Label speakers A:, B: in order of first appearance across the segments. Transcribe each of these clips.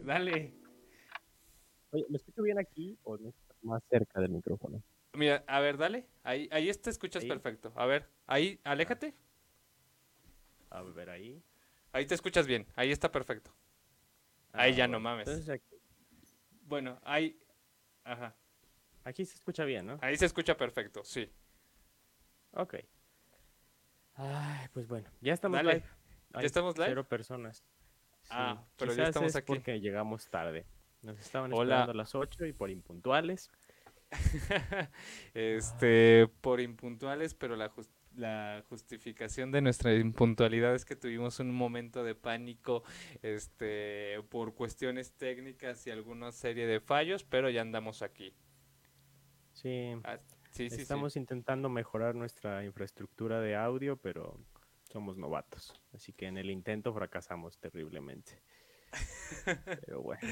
A: Dale.
B: Oye, ¿me escucho bien aquí o más cerca del micrófono?
A: Mira, a ver, dale. Ahí, ahí te escuchas perfecto. A ver, ahí, aléjate.
B: A ver, ahí.
A: Ahí te escuchas bien. Ahí está perfecto. ahí ah, ya no mames. Bueno, ahí. Ajá.
B: Aquí se escucha bien, ¿no?
A: Ahí se escucha perfecto, sí.
B: Ok. Ay, pues bueno, ya estamos live.
A: ¿Ya estamos live?
B: Cero personas.
A: Ah, pero ya estamos aquí.
B: porque llegamos tarde. Nos estaban esperando a las 8 y por impuntuales.
A: este, por impuntuales, pero la, la justificación de nuestra impuntualidad es que tuvimos un momento de pánico este, por cuestiones técnicas y alguna serie de fallos, pero ya andamos aquí.
B: Sí. Ah, Estamos intentando mejorar nuestra infraestructura de audio, pero somos novatos. Así que en el intento fracasamos terriblemente.
A: pero bueno.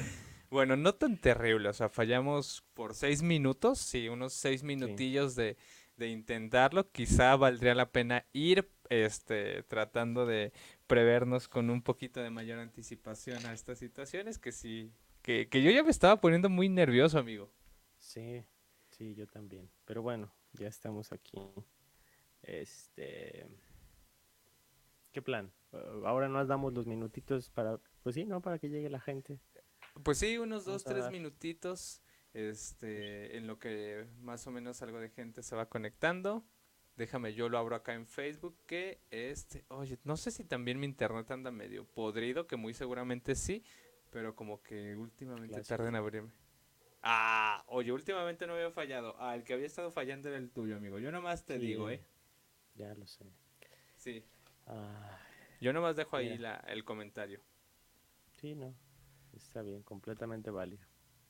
A: Bueno, no tan terrible, o sea, fallamos por seis minutos, sí, unos seis minutillos de, intentarlo. Quizá valdría la pena ir este, tratando de prevernos con un poquito de mayor anticipación a estas situaciones, que sí, que, que yo ya me estaba poniendo muy nervioso, amigo.
B: Sí, Sí, yo también. Pero bueno, ya estamos aquí. Este. ¿Qué plan? Ahora nos damos los minutitos para. Pues sí, ¿no? Para que llegue la gente.
A: Pues sí, unos dos, tres minutitos. Este, en lo que más o menos algo de gente se va conectando. Déjame, yo lo abro acá en Facebook. Que este, oye, no sé si también mi internet anda medio podrido, que muy seguramente sí, pero como que últimamente tarda en abrirme. Ah, oye, últimamente no había fallado. Ah, el que había estado fallando era el tuyo, amigo. Yo nomás te digo, ¿eh?
B: Ya lo sé.
A: Sí. Yo nomás dejo ahí la, el comentario.
B: Sí, no. Está bien, completamente válido.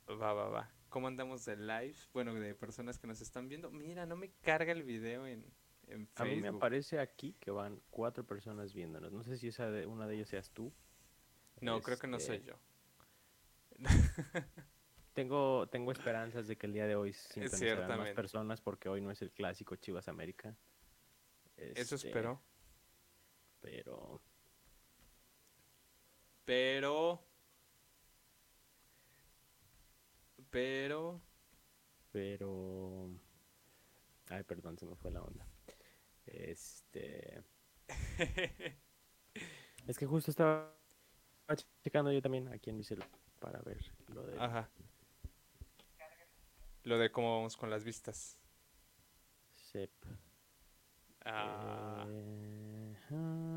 A: Va, va, va. ¿Cómo andamos de live? Bueno, de personas que nos están viendo. Mira, no me carga el video en, en Facebook. A mí
B: me aparece aquí que van cuatro personas viéndonos. No sé si esa de, una de ellas seas tú.
A: No, creo que no soy este, yo.
B: Tengo, tengo esperanzas de que el día de hoy sintonizarán más personas porque hoy no es el clásico Chivas América.
A: Eso este, espero.
B: Pero.
A: Pero. Pero.
B: Pero. Ay, perdón, se me fue la onda. Este. es que justo estaba checando yo también aquí en mi celular para ver lo de.
A: Ajá. Lo de cómo vamos con las vistas.
B: Sep. Ah. Eh.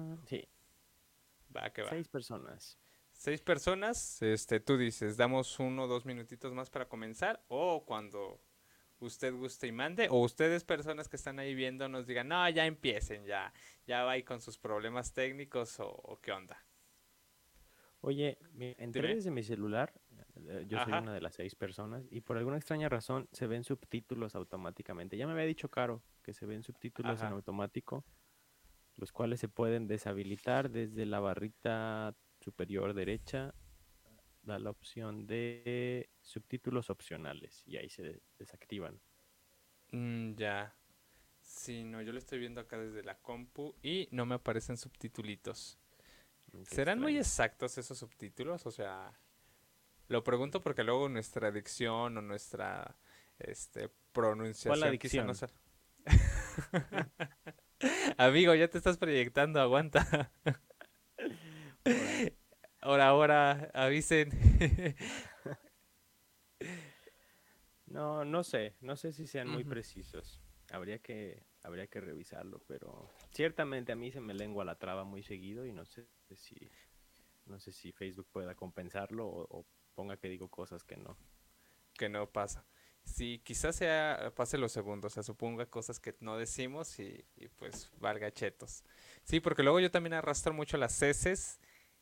A: Va, que va.
B: Seis personas.
A: Seis personas, este, tú dices, damos uno o dos minutitos más para comenzar, o cuando usted guste y mande, o ustedes personas que están ahí viendo nos digan, no, ya empiecen, ya, ya va ahí con sus problemas técnicos, o, qué onda.
B: Oye, entré desde mi celular eh, yo soy una de las seis personas y por alguna extraña razón se ven subtítulos automáticamente. Ya me había dicho Caro que se ven subtítulos en automático, los cuales se pueden deshabilitar desde la barrita superior derecha. Da la opción de subtítulos opcionales y ahí se desactivan.
A: Mm, ya. Sí, no, yo lo estoy viendo acá desde la compu y no me aparecen subtítulos. Mm, ¿Serán muy exactos esos subtítulos? O sea, lo pregunto porque luego nuestra dicción o nuestra este, pronunciación quizá no sea... Amigo, ya te estás proyectando, aguanta. ahora, ahora, avisen.
B: no, no sé, no sé si sean muy precisos. Habría que, habría que revisarlo, pero ciertamente a mí se me lengua la traba muy seguido y no sé si, no sé si Facebook pueda compensarlo o ponga que digo cosas que no.
A: Que no pasa. Sí, quizás sea, pase los segundos, o sea, suponga cosas que no decimos y, pues valga chetos. Sí, porque luego yo también arrastro mucho las S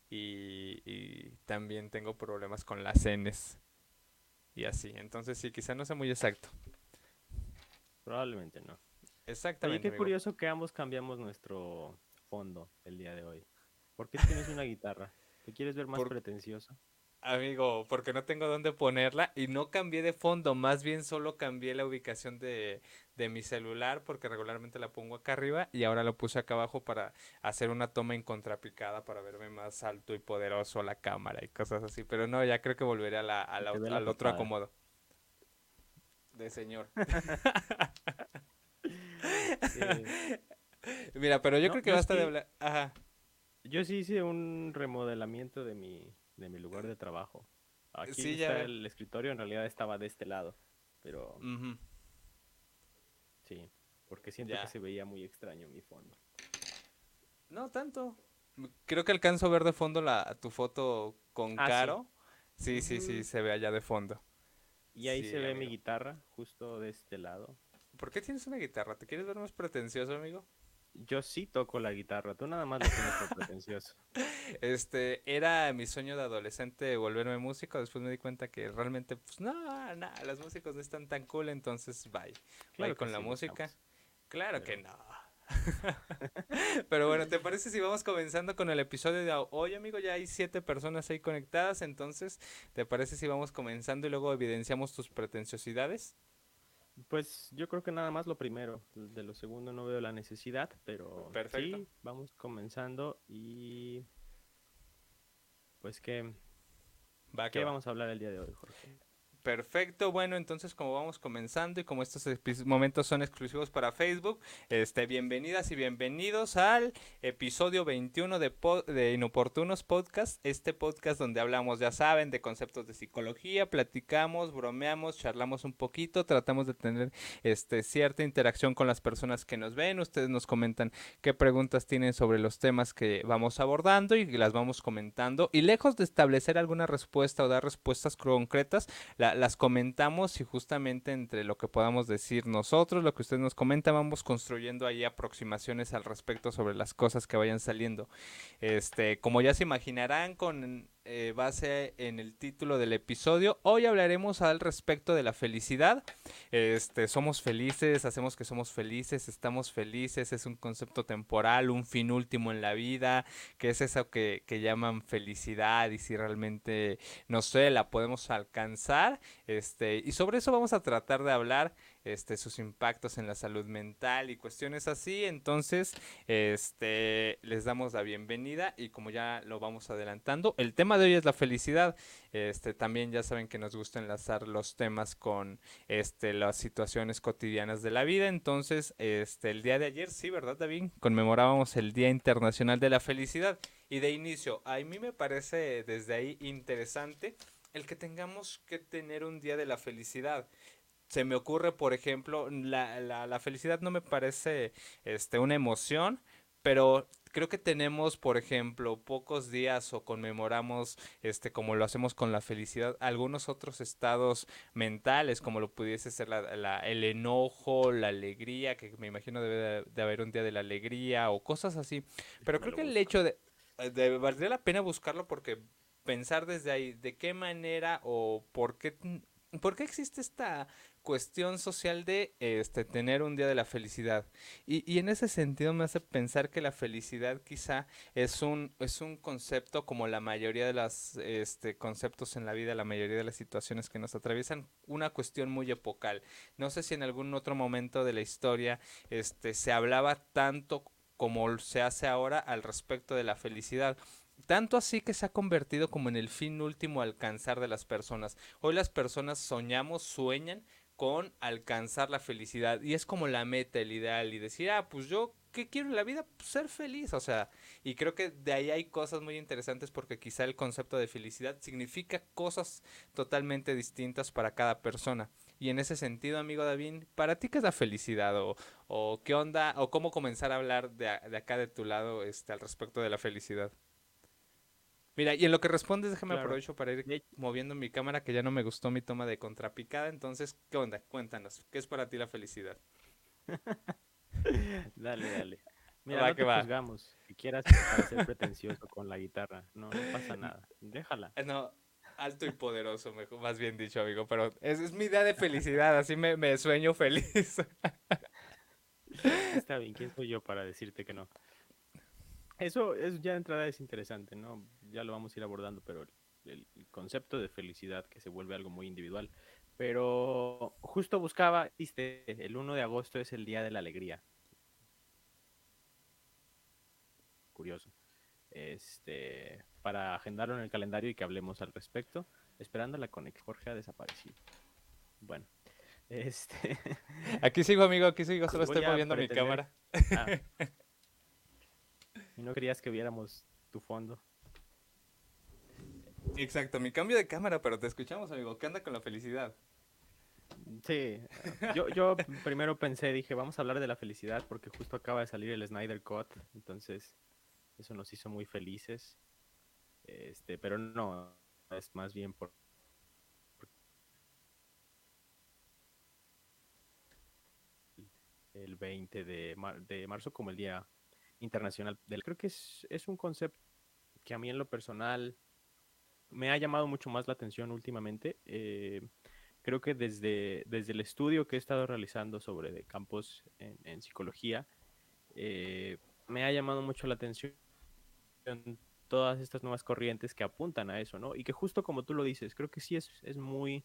A: y, y también tengo problemas con las Ns y así. Entonces sí, quizás no sea muy exacto.
B: Probablemente no.
A: Exactamente.
B: Oye, qué curioso que ambos cambiamos nuestro fondo el día de hoy. ¿Por qué tienes una guitarra? ¿Te quieres ver más pretencioso?
A: Amigo, porque no tengo dónde ponerla y no cambié de fondo, más bien solo cambié la ubicación de, de mi celular porque regularmente la pongo acá arriba y ahora lo puse acá abajo para hacer una toma en contrapicada para verme más alto y poderoso la cámara y cosas así, pero no, ya creo que volveré a la, al otro acomodo. De señor. Mira, pero yo creo que basta de hablar. Ajá.
B: Yo sí hice un remodelamiento de mi, de mi lugar de trabajo. Aquí está el escritorio, en realidad estaba de este lado, pero... Sí, porque siento que se veía muy extraño mi fondo.
A: No tanto. Creo que alcanzo a ver de fondo la, tu foto con ah, Caro. Sí, sí, sí, se ve allá de fondo.
B: Y ahí se ve mi guitarra, justo de este lado.
A: ¿Por qué tienes una guitarra? ¿Te quieres ver más pretencioso, amigo?
B: Yo sí toco la guitarra, tú nada más lo tienes por pretencioso.
A: Este, era mi sueño de adolescente volverme músico, después me di cuenta que realmente, pues no, no, los músicos no están tan cool, entonces bye. bye con la música. Claro que no. Pero bueno, ¿te parece si vamos comenzando con el episodio de hoy, amigo? Ya hay siete personas ahí conectadas, entonces, ¿te parece si vamos comenzando y luego evidenciamos tus pretenciosidades?
B: Pues yo creo que nada más lo primero. De lo segundo no veo la necesidad, pero sí, vamos comenzando y pues que ¿Qué que vamos a hablar el día de hoy, Jorge?
A: Perfecto, bueno, entonces como vamos comenzando y como estos momentos son exclusivos para Facebook, este, bienvenidas y bienvenidos al episodio 21 de, de Inoportunos Podcast, este podcast donde hablamos, ya saben, de conceptos de psicología, platicamos, bromeamos, charlamos un poquito, tratamos de tener este, cierta interacción con las personas que nos ven, ustedes nos comentan qué preguntas tienen sobre los temas que vamos abordando y las vamos comentando. Y lejos de establecer alguna respuesta o dar respuestas concretas, la las comentamos y justamente entre lo que podamos decir nosotros, lo que ustedes nos comentan, vamos construyendo ahí aproximaciones al respecto sobre las cosas que vayan saliendo. Este, como ya se imaginarán con eh, base en el título del episodio. Hoy hablaremos al respecto de la felicidad. Este, somos felices, hacemos que somos felices, estamos felices, es un concepto temporal, un fin último en la vida, que es eso que, que llaman felicidad y si realmente, no sé, la podemos alcanzar. Este, y sobre eso vamos a tratar de hablar este, sus impactos en la salud mental y cuestiones así. Entonces, este, les damos la bienvenida y como ya lo vamos adelantando, el tema de hoy es la felicidad. Este, también ya saben que nos gusta enlazar los temas con este, las situaciones cotidianas de la vida. Entonces, este, el día de ayer, sí, ¿verdad, David? Conmemorábamos el Día Internacional de la Felicidad. Y de inicio, a mí me parece desde ahí interesante el que tengamos que tener un día de la felicidad se me ocurre, por ejemplo, la, la, la, felicidad no me parece este, una emoción, pero creo que tenemos, por ejemplo, pocos días o conmemoramos, este, como lo hacemos con la felicidad, algunos otros estados mentales, como lo pudiese ser la, la, el enojo, la alegría, que me imagino debe de, haber un día de la alegría o cosas así. Pero creo que el hecho de, de valdría la pena buscarlo porque pensar desde ahí de qué manera o por qué, por qué existe esta cuestión social de este, tener un día de la felicidad. Y, en ese sentido me hace pensar que la felicidad quizá es un, es un concepto como la mayoría de los este, conceptos en la vida, la mayoría de las situaciones que nos atraviesan, una cuestión muy epocal. No sé si en algún otro momento de la historia este, se hablaba tanto como se hace ahora al respecto de la felicidad. Tanto así que se ha convertido como en el fin último alcanzar de las personas. Hoy las personas soñamos, sueñan con alcanzar la felicidad. Y es como la meta, el ideal. Y decir, ah, pues yo, ¿qué quiero en la vida? Pues ser feliz. O sea, y creo que de ahí hay cosas muy interesantes porque quizá el concepto de felicidad significa cosas totalmente distintas para cada persona. Y en ese sentido, amigo David, ¿para ti qué es la felicidad? ¿O, o qué onda? ¿O cómo comenzar a hablar de, de acá de tu lado este, al respecto de la felicidad? Mira, y en lo que respondes, déjame aprovecho para ir moviendo mi cámara, que ya no me gustó mi toma de contrapicada. Entonces, ¿qué onda? Cuéntanos, ¿qué es para ti la felicidad?
B: dale, dale. Mira, no te juzgamos. Si quieras ser pretencioso con la guitarra, no, no pasa nada. Déjala.
A: Eh, no, alto y poderoso, mejor, más bien dicho, amigo. Pero es, es mi idea de felicidad, así me, me sueño feliz.
B: Está bien, ¿quién soy yo para decirte que no? Eso, es ya de entrada es interesante, ¿no? Ya lo vamos a ir abordando, pero el, concepto de felicidad que se vuelve algo muy individual. Pero justo buscaba, viste, el 1 de agosto es el día de la alegría. Curioso. Este, para agendarlo en el calendario y que hablemos al respecto. Esperando la conexión. Jorge ha desaparecido. Bueno, este.
A: Aquí sigo, amigo, aquí sigo, solo estoy moviendo mi cámara. Ah.
B: Y no querías que viéramos tu fondo.
A: Exacto, mi cambio de cámara, pero te escuchamos, amigo. ¿Qué anda con la felicidad?
B: Sí, yo, yo primero pensé, dije, vamos a hablar de la felicidad porque justo acaba de salir el Snyder Cut, entonces eso nos hizo muy felices. Este, pero no, es más bien por el 20 de, de marzo como el Día Internacional del... Creo que es, es un concepto que a mí en lo personal me ha llamado mucho más la atención últimamente. Eh, creo que desde, desde el estudio que he estado realizando sobre campos en, psicología, eh, me ha llamado mucho la atención todas estas nuevas corrientes que apuntan a eso, ¿no? Y que justo como tú lo dices, creo que sí es, es muy,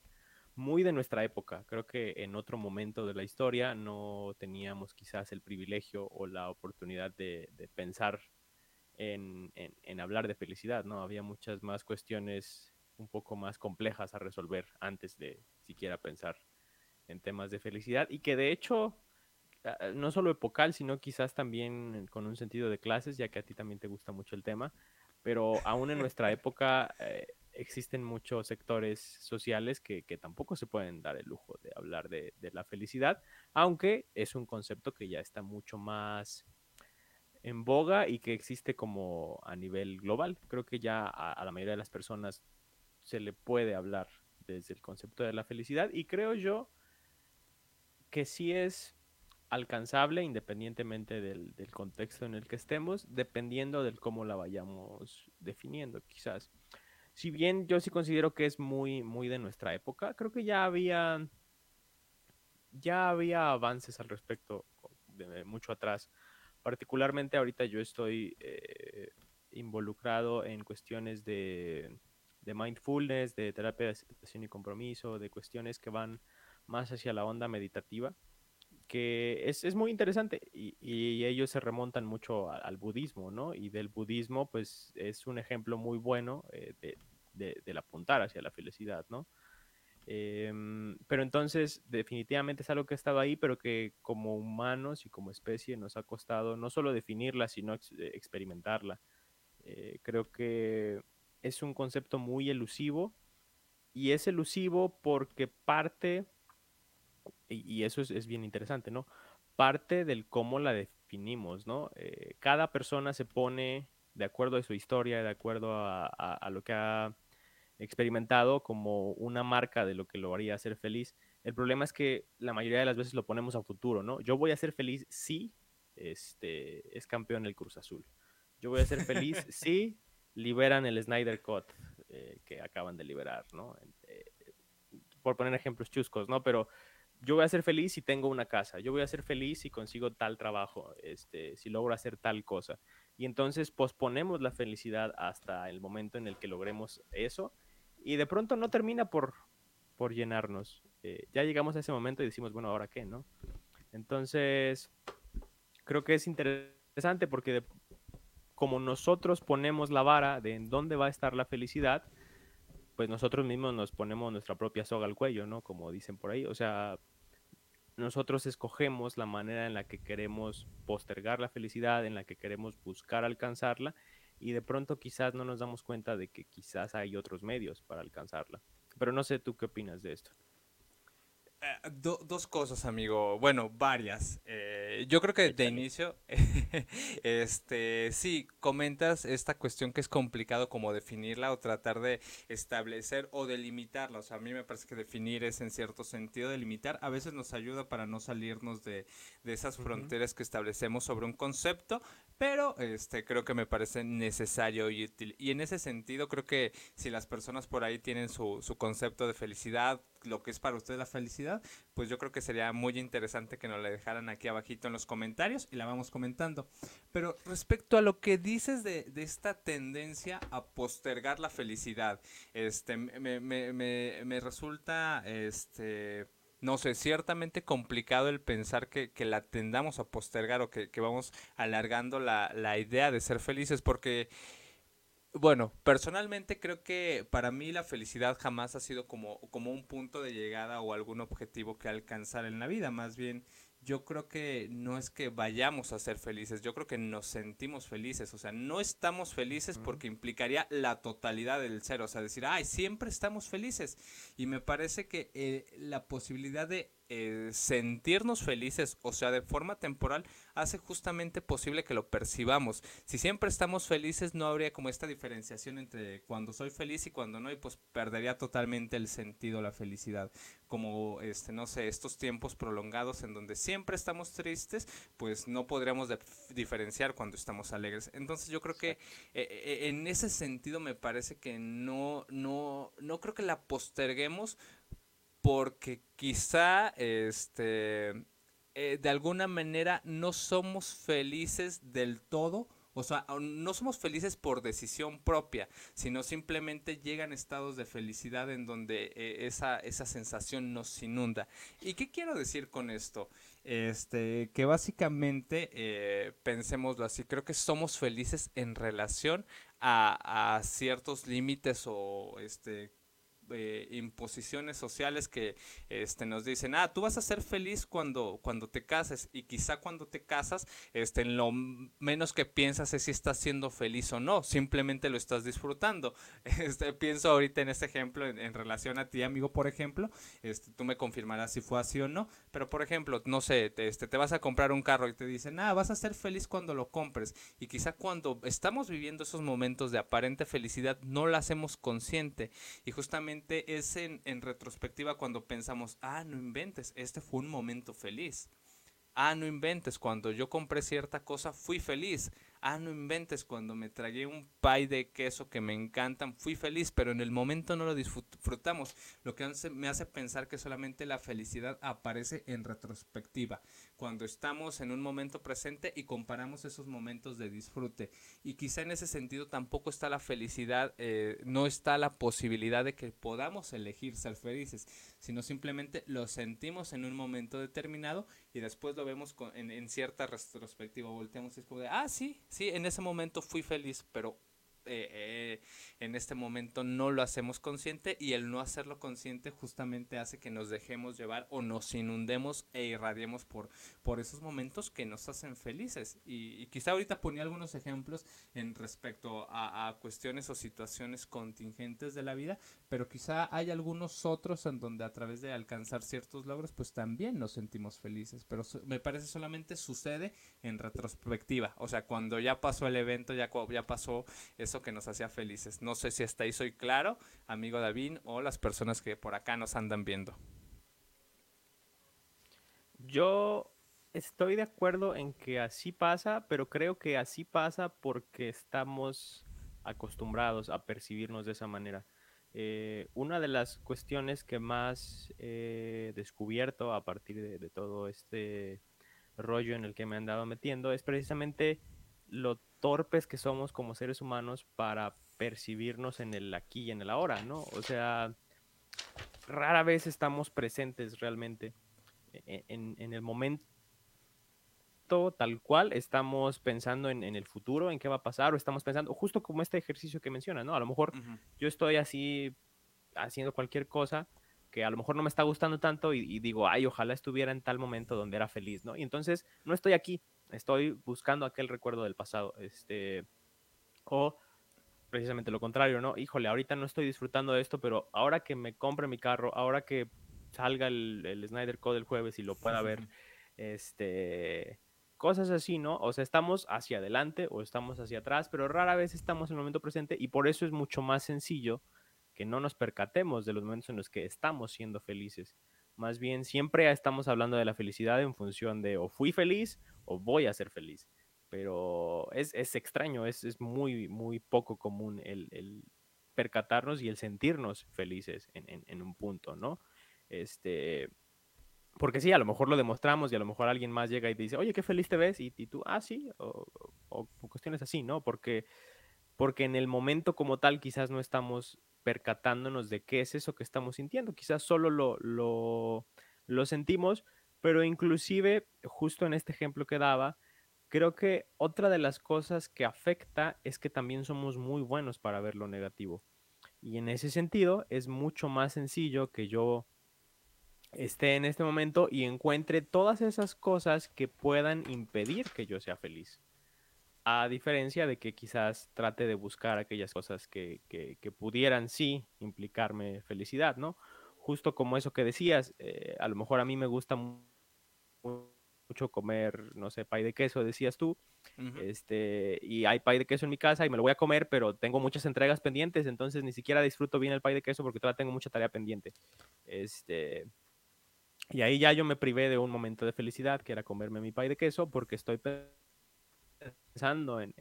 B: muy de nuestra época. Creo que en otro momento de la historia no teníamos quizás el privilegio o la oportunidad de pensar en, en, hablar de felicidad, ¿no? Había muchas más cuestiones un poco más complejas a resolver antes de siquiera pensar en temas de felicidad y que de hecho no solo epocal, sino quizás también con un sentido de clases, ya que a ti también te gusta mucho el tema, pero aún en nuestra época eh, existen muchos sectores sociales que, que, tampoco se pueden dar el lujo de hablar de, de, la felicidad, aunque es un concepto que ya está mucho más en boga y que existe como a nivel global. Creo que ya a, la mayoría de las personas se le puede hablar desde el concepto de la felicidad y creo yo que sí es alcanzable independientemente del, contexto en el que estemos, dependiendo del cómo la vayamos definiendo, quizás. Si bien yo sí considero que es muy, muy de nuestra época, creo que ya había, ya había avances al respecto de mucho atrás particularmente ahorita yo estoy eh, involucrado en cuestiones de, mindfulness, de terapia de aceptación y compromiso, de cuestiones que van más hacia la onda meditativa, que es, muy interesante y, ellos se remontan mucho al, budismo, ¿no? Y del budismo, pues es un ejemplo muy bueno eh, de, del apuntar hacia la felicidad, ¿no? Em, pero entonces, definitivamente es algo que ha estado ahí, pero que como humanos y como especie nos ha costado no solo definirla, sino eh, experimentarla. Eh, creo que es un concepto muy elusivo y es elusivo porque parte, y, eso es, bien interesante, ¿no? Parte del cómo la definimos, ¿no? Eh, cada persona se pone de acuerdo a su historia, de acuerdo a lo que ha experimentado como una marca de lo que lo haría ser feliz. El problema es que la mayoría de las veces lo ponemos a futuro, ¿no? Yo voy a ser feliz si este, es campeón el Cruz Azul. Yo voy a ser feliz si liberan el Snyder Cut eh, que acaban de liberar, ¿no? Eh, por poner ejemplos chuscos, ¿no? Pero yo voy a ser feliz si tengo una casa, yo voy a ser feliz si consigo tal trabajo, este, si logro hacer tal cosa. Y entonces posponemos la felicidad hasta el momento en el que logremos eso y de pronto no termina por, por llenarnos. Eh, ya llegamos a ese momento y decimos, bueno, ¿ahora qué, no? Entonces, creo que es interesante porque como nosotros ponemos la vara de en dónde va a estar la felicidad, pues nosotros mismos nos ponemos nuestra propia soga al cuello, ¿no? Como dicen por ahí. O sea, nosotros escogemos la manera en la que queremos postergar la felicidad, en la que queremos buscar alcanzarla y de pronto quizás no nos damos cuenta de que quizás hay otros medios para alcanzarla. Pero no sé tú qué opinas de esto.
A: Eh, dos cosas, amigo. Bueno, varias. Eh, yo creo que de inicio, este, sí, comentas esta cuestión que es complicado como definirla o tratar de establecer o delimitarla. O sea, a mí me parece que definir es en cierto sentido delimitar. A veces nos ayuda para no salirnos de, de esas fronteras que establecemos sobre un concepto, pero este, creo que me parece necesario y útil. Y en ese sentido, creo que si las personas por ahí tienen su, su concepto de felicidad, lo que es para ustedes la felicidad, pues yo creo que sería muy interesante que nos la dejaran aquí abajito en los comentarios y la vamos comentando. Pero respecto a lo que dices de, de esta tendencia a postergar la felicidad, este, me, me, me, me resulta, este no sé, ciertamente complicado el pensar que, que la tendamos a postergar o que, que vamos alargando la, la, idea de ser felices, porque, bueno, personalmente creo que para mí la felicidad jamás ha sido como, como un punto de llegada o algún objetivo que alcanzar en la vida, más bien yo creo que no es que vayamos a ser felices, yo creo que nos sentimos felices, o sea, no estamos felices porque implicaría la totalidad del ser, o sea, decir, ay, siempre estamos felices. Y me parece que eh, la posibilidad de eh, sentirnos felices, o sea, de forma temporal, hace justamente posible que lo percibamos. Si siempre estamos felices, no habría como esta diferenciación entre cuando soy feliz y cuando no, y pues perdería totalmente el sentido la felicidad. Como, este, no sé, estos tiempos prolongados en donde siempre estamos tristes, pues no podríamos diferenciar cuando estamos alegres. Entonces yo creo que eh, eh, en ese sentido me parece que no, no, no creo que la posterguemos porque quizá este eh, de alguna manera no somos felices del todo, o sea, no somos felices por decisión propia, sino simplemente llegan estados de felicidad en donde eh, esa, esa sensación nos inunda. ¿Y qué quiero decir con esto? Este, que básicamente, eh, pensémoslo así, creo que somos felices en relación a, a ciertos límites o este eh, imposiciones sociales que este, nos dicen, ah, tú vas a ser feliz cuando, cuando te cases y quizá cuando te casas, este, lo menos que piensas es si estás siendo feliz o no, simplemente lo estás disfrutando. Este, pienso ahorita en este ejemplo en, relación a ti, amigo, por ejemplo, este, tú me confirmarás si fue así o no, pero por ejemplo, no sé, te, este, te vas a comprar un carro y te dicen, ah, vas a ser feliz cuando lo compres y quizá cuando estamos viviendo esos momentos de aparente felicidad no lo hacemos consciente. Y justamente es en, retrospectiva cuando pensamos, ah, no inventes, este fue un momento feliz. Ah, no inventes, cuando yo compré cierta cosa fui feliz ah, no inventes, cuando me tragué un pie de queso que me encantan, fui feliz, pero en el momento no lo disfrutamos, lo que me hace pensar que solamente la felicidad aparece en retrospectiva, cuando estamos en un momento presente y comparamos esos momentos de disfrute. Y quizá en ese sentido tampoco está la felicidad, eh, no está la posibilidad de que podamos elegir ser felices, sino simplemente lo sentimos en un momento determinado y después lo vemos en, cierta retrospectiva, volteamos y es de, ah, sí, sí, en ese momento fui feliz, pero eh, eh, en este momento no lo hacemos consciente y el no hacerlo consciente justamente hace que nos dejemos llevar o nos inundemos e irradiemos por, por esos momentos que nos hacen felices. Y, quizá ahorita ponía algunos ejemplos en respecto a, a, cuestiones o situaciones contingentes de la vida, pero quizá hay algunos otros en donde a través de alcanzar ciertos logros pues también nos sentimos felices, pero me parece solamente sucede en retrospectiva, o sea, cuando ya pasó el evento, ya, ya pasó eso que nos hacía felices. No sé si hasta ahí soy claro, amigo David, o las personas que por acá nos andan viendo.
B: Yo estoy de acuerdo en que así pasa, pero creo que así pasa porque estamos acostumbrados a percibirnos de esa manera. Eh, una de las cuestiones que más he descubierto a partir de, todo este rollo en el que me han dado metiendo es precisamente lo torpes que somos como seres humanos para percibirnos en el aquí y en el ahora, ¿no? O sea, rara vez estamos presentes realmente e-, en, el momento tal cual, estamos pensando en, el futuro, en qué va a pasar, o estamos pensando, justo como este ejercicio que menciona, ¿no? A lo mejor yo estoy así haciendo cualquier cosa que a lo mejor no me está gustando tanto y, y, digo, ay, ojalá estuviera en tal momento donde era feliz, ¿no? Y entonces no estoy aquí, estoy buscando aquel recuerdo del pasado. Este, o precisamente lo contrario, ¿no? Híjole, ahorita no estoy disfrutando de esto, pero ahora que me compre mi carro, ahora que salga el, el Snyder Code el jueves y lo pueda ver, este, cosas así, ¿no? O sea, estamos hacia adelante o estamos hacia atrás, pero rara vez estamos en el momento presente y por eso es mucho más sencillo que no nos percatemos de los momentos en los que estamos siendo felices. Más bien, siempre estamos hablando de la felicidad en función de o fui feliz o voy a ser feliz. Pero es, extraño, es, muy, muy poco común el, percatarnos y el sentirnos felices en, un punto, ¿no? Este, porque sí, a lo mejor lo demostramos y a lo mejor alguien más llega y te dice, oye, qué feliz te ves, y, tú, ah, sí, o, cuestiones así, ¿no? Porque, porque en el momento como tal quizás no estamos percatándonos de qué es eso que estamos sintiendo, quizás solo lo, lo, lo sentimos, pero inclusive, justo en este ejemplo que daba, creo que otra de las cosas que afecta es que también somos muy buenos para ver lo negativo. Y en ese sentido es mucho más sencillo que yo esté en este momento y encuentre todas esas cosas que puedan impedir que yo sea feliz. A diferencia de que quizás trate de buscar aquellas cosas que, pudieran sí implicarme felicidad, ¿no? Justo como eso que decías, eh, a lo mejor a mí me gusta mucho comer, no sé, pay de queso, decías tú, este, y hay pay de queso en mi casa y me lo voy a comer, pero tengo muchas entregas pendientes, entonces ni siquiera disfruto bien el pay de queso porque todavía tengo mucha tarea pendiente. Este, y ahí ya yo me privé de un momento de felicidad, que era comerme mi pay de queso, porque estoy pensando en,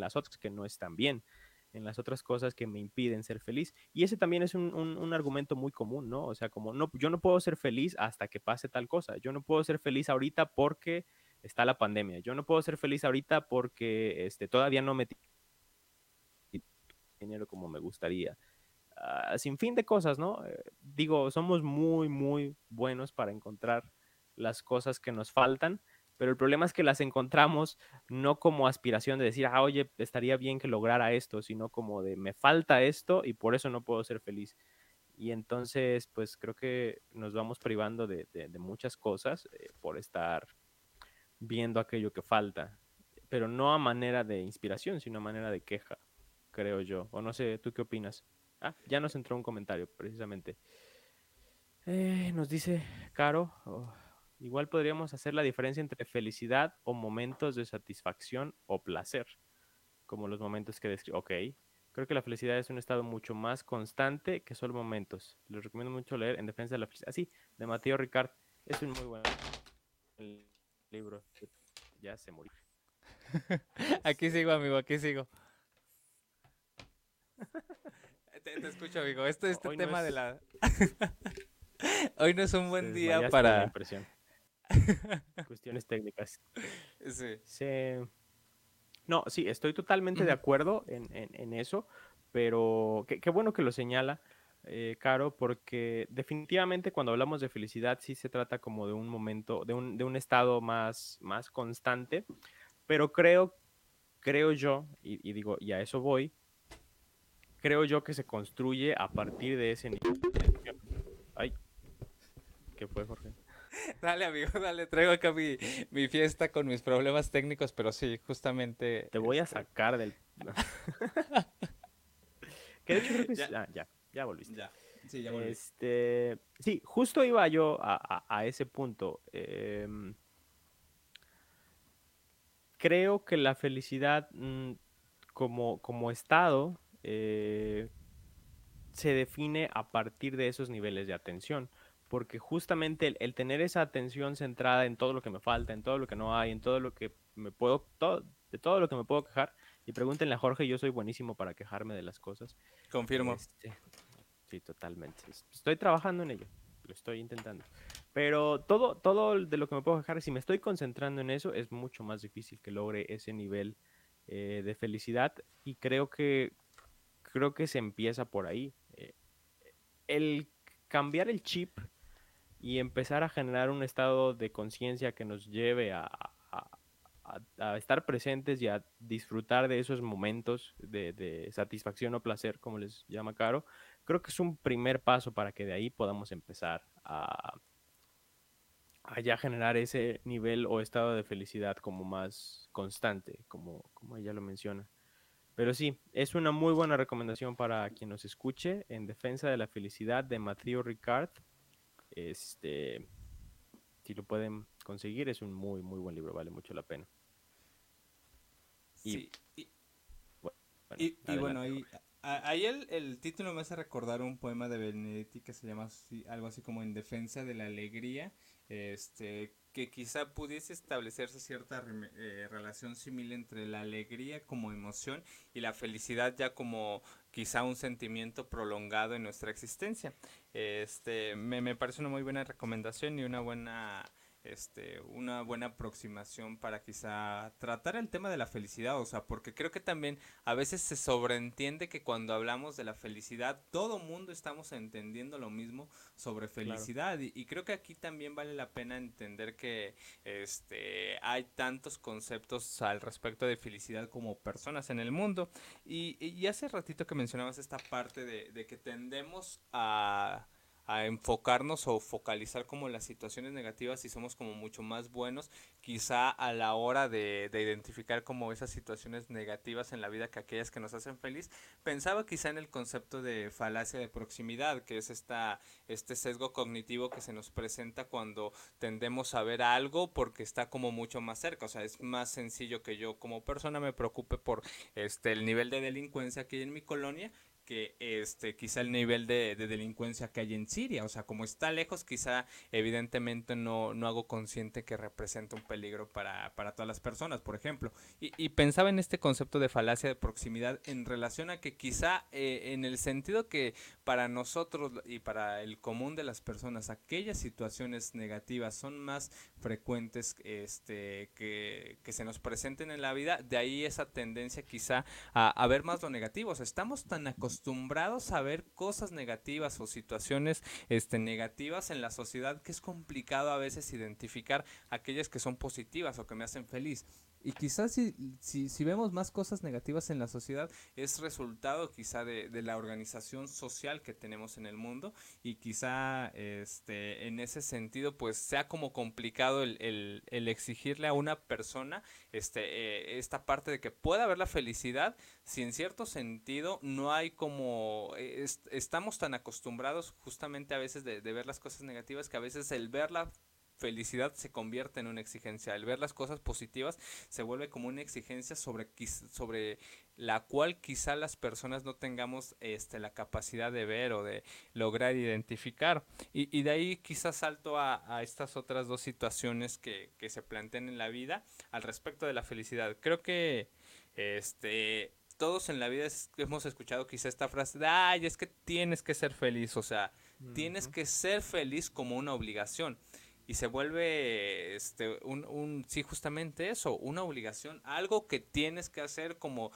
B: las otras que no están bien, en las otras cosas que me impiden ser feliz. Y ese también es un, argumento muy común, ¿no? O sea, como no, yo no puedo ser feliz hasta que pase tal cosa. Yo no puedo ser feliz ahorita porque está la pandemia. Yo no puedo ser feliz ahorita porque este, todavía no me dinero como me gustaría. Sin fin de cosas, ¿no? Eh, digo, somos muy, muy buenos para encontrar las cosas que nos faltan, pero el problema es que las encontramos no como aspiración de decir, ah, oye, estaría bien que lograra esto, sino como de me falta esto y por eso no puedo ser feliz. Y entonces, pues creo que nos vamos privando de, muchas cosas eh, por estar viendo aquello que falta, pero no a manera de inspiración, sino a manera de queja, creo yo. O no sé, ¿tú qué opinas? Ah, ya nos entró un comentario, precisamente. Eh, nos dice Caro, oh, igual podríamos hacer la diferencia entre felicidad o momentos de satisfacción o placer, como los momentos que describo. Ok, creo que la felicidad es un estado mucho más constante que solo momentos. Les recomiendo mucho leer En Defensa de la Felicidad. Sí, de Mateo Ricard. Es un muy buen libro. Ya se murió.
A: aquí sigo, amigo, aquí sigo. Te, escucho, amigo. Este, este tema de la. Hoy no es un buen día para.
B: Cuestiones técnicas. Sí. No, sí, estoy totalmente de acuerdo en, eso, pero qué, bueno que lo señala, eh, Caro, porque definitivamente cuando hablamos de felicidad sí se trata como de un momento, de un, de un estado más, más constante, pero creo, creo yo, y digo, y a eso voy, creo yo que se construye a partir de ese nivel. Ay, ¿qué fue, Jorge?
A: Dale, amigo, dale, traigo acá mi, fiesta con mis problemas técnicos, pero sí, justamente.
B: Te voy a sacar del. que de hecho creo que ya. Ah, ya, ya volviste.
A: Ya. Sí, ya volví.
B: Este, sí, justo iba yo a, ese punto. Em, creo que la felicidad mm, como, como estado eh, se define a partir de esos niveles de atención. Porque justamente el, tener esa atención centrada en todo lo que me falta, en todo lo que no hay, en todo lo que me puedo, de todo lo que me puedo quejar, y pregúntenle a Jorge, yo soy buenísimo para quejarme de las cosas.
A: Confirmo.
B: Este, sí, totalmente. Estoy trabajando en ello, lo estoy intentando. Pero todo, todo de lo que me puedo quejar, si me estoy concentrando en eso, es mucho más difícil que logre ese nivel eh, de felicidad. Y creo que creo que se empieza por ahí. Eh, el cambiar el chip y empezar a generar un estado de conciencia que nos lleve a, estar presentes y a disfrutar de esos momentos de, satisfacción o placer, como les llama Caro, creo que es un primer paso para que de ahí podamos empezar a, a ya generar ese nivel o estado de felicidad como más constante, como, como ella lo menciona. Pero sí, es una muy buena recomendación para quien nos escuche en Defensa de la Felicidad de Matthew Ricard. Este, si lo pueden conseguir, es un muy, muy buen libro, vale mucho la pena.
A: Y, sí, y bueno, ahí, ahí el, el, título me hace recordar un poema de Benedetti que se llama algo así como En defensa de la alegría, este que quizá pudiese establecerse cierta eh, relación similar entre la alegría como emoción y la felicidad ya como quizá un sentimiento prolongado en nuestra existencia. Este, me, me parece una muy buena recomendación y una buena este, una buena aproximación para quizá tratar el tema de la felicidad, o sea, porque creo que también a veces se sobreentiende que cuando hablamos de la felicidad, todo mundo estamos entendiendo lo mismo sobre felicidad y, creo que aquí también vale la pena entender que este, hay tantos conceptos al respecto de felicidad como personas en el mundo y, y hace ratito que mencionabas esta parte de, de que tendemos a a enfocarnos o focalizar como las situaciones negativas y somos como mucho más buenos quizá a la hora de, de, identificar como esas situaciones negativas en la vida que aquellas que nos hacen feliz. Pensaba quizá en el concepto de falacia de proximidad que es esta este sesgo cognitivo que se nos presenta cuando tendemos a ver algo porque está como mucho más cerca. O sea es más sencillo que yo como persona me preocupe por este el nivel de delincuencia que hay en mi colonia que este quizá el nivel de, delincuencia que hay en Siria. O sea, como está lejos, quizá evidentemente no, no hago consciente que representa un peligro para, para todas las personas, por ejemplo. Y, pensaba en este concepto de falacia de proximidad en relación a que quizá eh, en el sentido que para nosotros y para el común de las personas aquellas situaciones negativas son más frecuentes este, que, que se nos presenten en la vida, de ahí esa tendencia quizá a, a ver más lo negativo. O sea, estamos tan acostumbrados acostumbrados a ver cosas negativas o situaciones este, negativas en la sociedad que es complicado a veces identificar aquellas que son positivas o que me hacen feliz. Y quizás si, si, vemos más cosas negativas en la sociedad, es resultado quizá de, de, la organización social que tenemos en el mundo y quizá este, en ese sentido pues sea como complicado el exigirle a una persona este, eh, esta parte de que pueda haber la felicidad si en cierto sentido no hay como, eh, estamos tan acostumbrados justamente a veces de, de ver las cosas negativas que a veces el verla felicidad se convierte en una exigencia. El ver las cosas positivas se vuelve como una exigencia sobre, sobre la cual quizá las personas no tengamos este, la capacidad de ver o de lograr identificar. Y, y de ahí quizás salto a, a, estas otras dos situaciones que, que se plantean en la vida al respecto de la felicidad. Creo que este todos en la vida hemos escuchado quizá esta frase de, ay, es que tienes que ser feliz, o sea, tienes que ser feliz como una obligación y se vuelve este un, un sí justamente eso una obligación algo que tienes que hacer como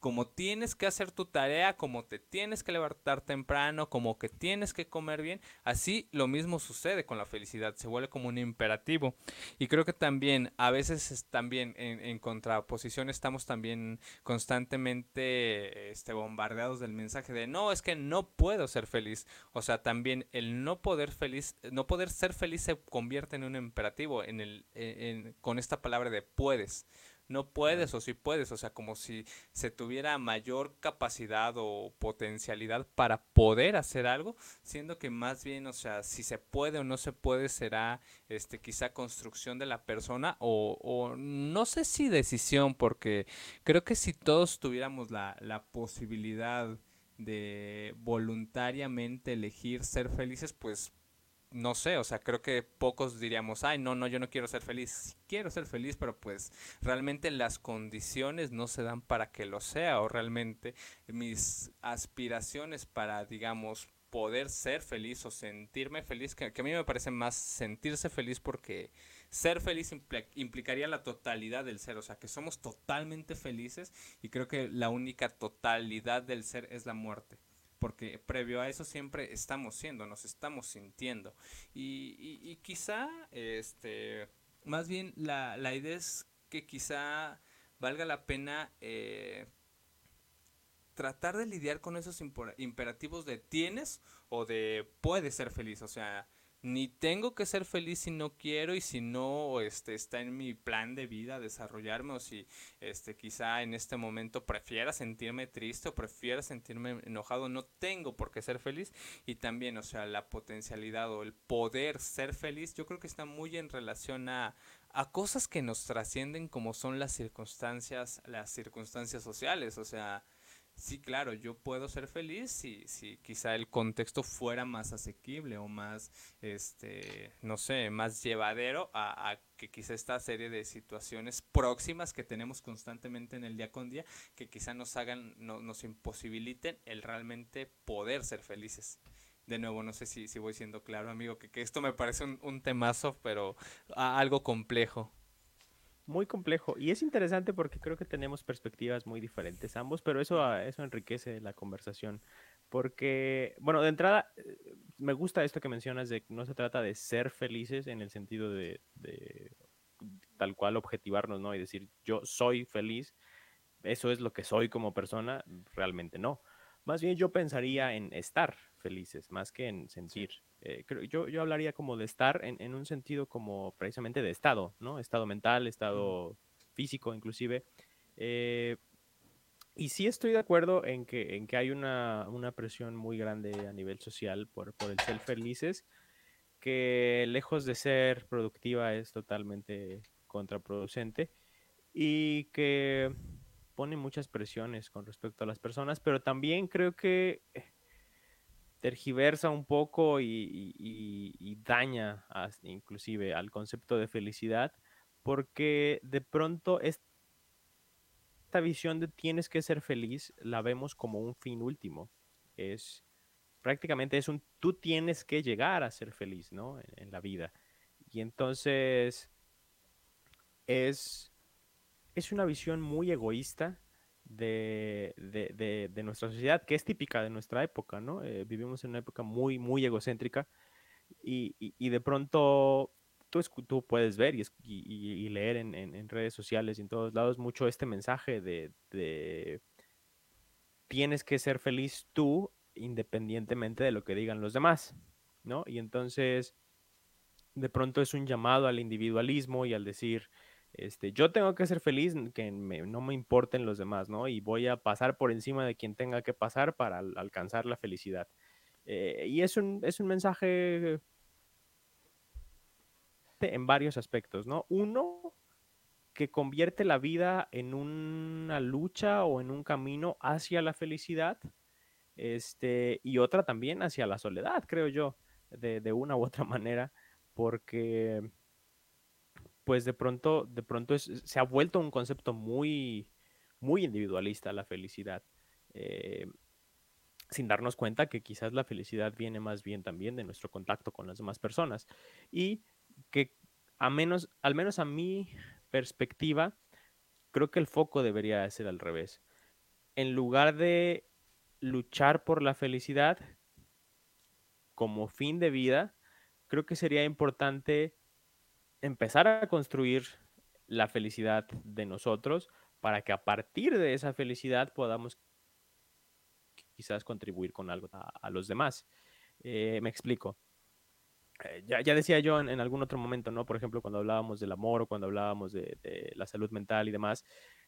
A: como tienes que hacer tu tarea, como te tienes que levantar temprano, como que tienes que comer bien, así lo mismo sucede con la felicidad, se vuelve como un imperativo. Y creo que también, a veces también en, contraposición estamos también constantemente este, bombardeados del mensaje de no, es que no puedo ser feliz. O sea, también el no poder feliz, no poder ser feliz se convierte en un imperativo en el, en, con esta palabra de puedes no puedes o sí puedes, o sea, como si se tuviera mayor capacidad o potencialidad para poder hacer algo, siendo que más bien, o sea, si se puede o no se puede será este quizá construcción de la persona o, o no sé si decisión, porque creo que si todos tuviéramos la, la posibilidad de voluntariamente elegir ser felices, pues no sé, o sea, creo que pocos diríamos, ay, no, no, yo no quiero ser feliz. quiero ser feliz, pero pues realmente las condiciones no se dan para que lo sea, o realmente mis aspiraciones para, digamos, poder ser feliz o sentirme feliz, que, a mí me parece más sentirse feliz porque ser feliz implicaría la totalidad del ser, o sea, que somos totalmente felices y creo que la única totalidad del ser es la muerte porque previo a eso siempre estamos siendo, nos estamos sintiendo. Y, y, quizá, este, más bien la, la, idea es que quizá valga la pena eh, tratar de lidiar con esos imperativos de tienes o de puedes ser feliz, o sea, ni tengo que ser feliz si no quiero y si no este está en mi plan de vida desarrollarme o si este quizá en este momento prefiera sentirme triste o prefiera sentirme enojado no tengo por qué ser feliz. Y también o sea la potencialidad o el poder ser feliz yo creo que está muy en relación a a cosas que nos trascienden como son las circunstancias las circunstancias sociales o sea sí, claro, yo puedo ser feliz si, si quizá el contexto fuera más asequible o más, este, no sé, más llevadero a, que quizá esta serie de situaciones próximas que tenemos constantemente en el día con día, que quizá nos hagan, no, nos imposibiliten el realmente poder ser felices. De nuevo, no sé si, si voy siendo claro, amigo, que, que esto me parece un, un temazo, pero algo complejo
B: muy complejo. Y es interesante porque creo que tenemos perspectivas muy diferentes ambos, pero eso, ah, eso enriquece la conversación. Porque, bueno, de entrada, eh, me gusta esto que mencionas de que no se trata de ser felices en el sentido de, de tal cual objetivarnos, ¿no? Y decir, yo soy feliz, eso es lo que soy como persona, realmente no. Más bien yo pensaría en estar felices, más que en sentir. Eh, creo, yo, yo hablaría como de estar en, un sentido como precisamente de estado, ¿no? Estado mental, estado físico inclusive. Eh, y sí estoy de acuerdo en que, en que hay una, presión muy grande a nivel social por, por el ser felices, que lejos de ser productiva es totalmente contraproducente y que pone muchas presiones con respecto a las personas, pero también creo que tergiversa un poco y, daña inclusive al concepto de felicidad, porque de pronto esta visión de tienes que ser feliz la vemos como un fin último. Es prácticamente es un tú tienes que llegar a ser feliz, ¿no? En, en la vida. Y entonces es, es una visión muy egoísta de, nuestra sociedad, que es típica de nuestra época, ¿no? Eh, vivimos en una época muy, muy egocéntrica y, de pronto tú, tú, puedes ver y, leer en, redes sociales y en todos lados mucho este mensaje de, tienes que ser feliz tú independientemente de lo que digan los demás, ¿no? Y entonces de pronto es un llamado al individualismo y al decir, este, yo tengo que ser feliz, que no me importen los demás, ¿no? Y voy a pasar por encima de quien tenga que pasar para alcanzar la felicidad. Eh, y es un, es un mensaje en varios aspectos, ¿no? Uno, que convierte la vida en una lucha o en un camino hacia la felicidad, este, y otra también hacia la soledad, creo yo, de, de una u otra manera, porque pues de pronto, de pronto se ha vuelto un concepto muy, muy individualista la felicidad. Eh, sin darnos cuenta que quizás la felicidad viene más bien también de nuestro contacto con las demás personas. Y que a menos, al menos a mi perspectiva, creo que el foco debería ser al revés. En lugar de luchar por la felicidad como fin de vida, creo que sería importante empezar a construir la felicidad de nosotros para que a partir de esa felicidad podamos quizás contribuir con algo a, los demás. Eh, me explico. Eh, ya, decía yo en, algún otro momento, ¿no? Por ejemplo, cuando hablábamos del amor o cuando hablábamos de, la salud mental y demás,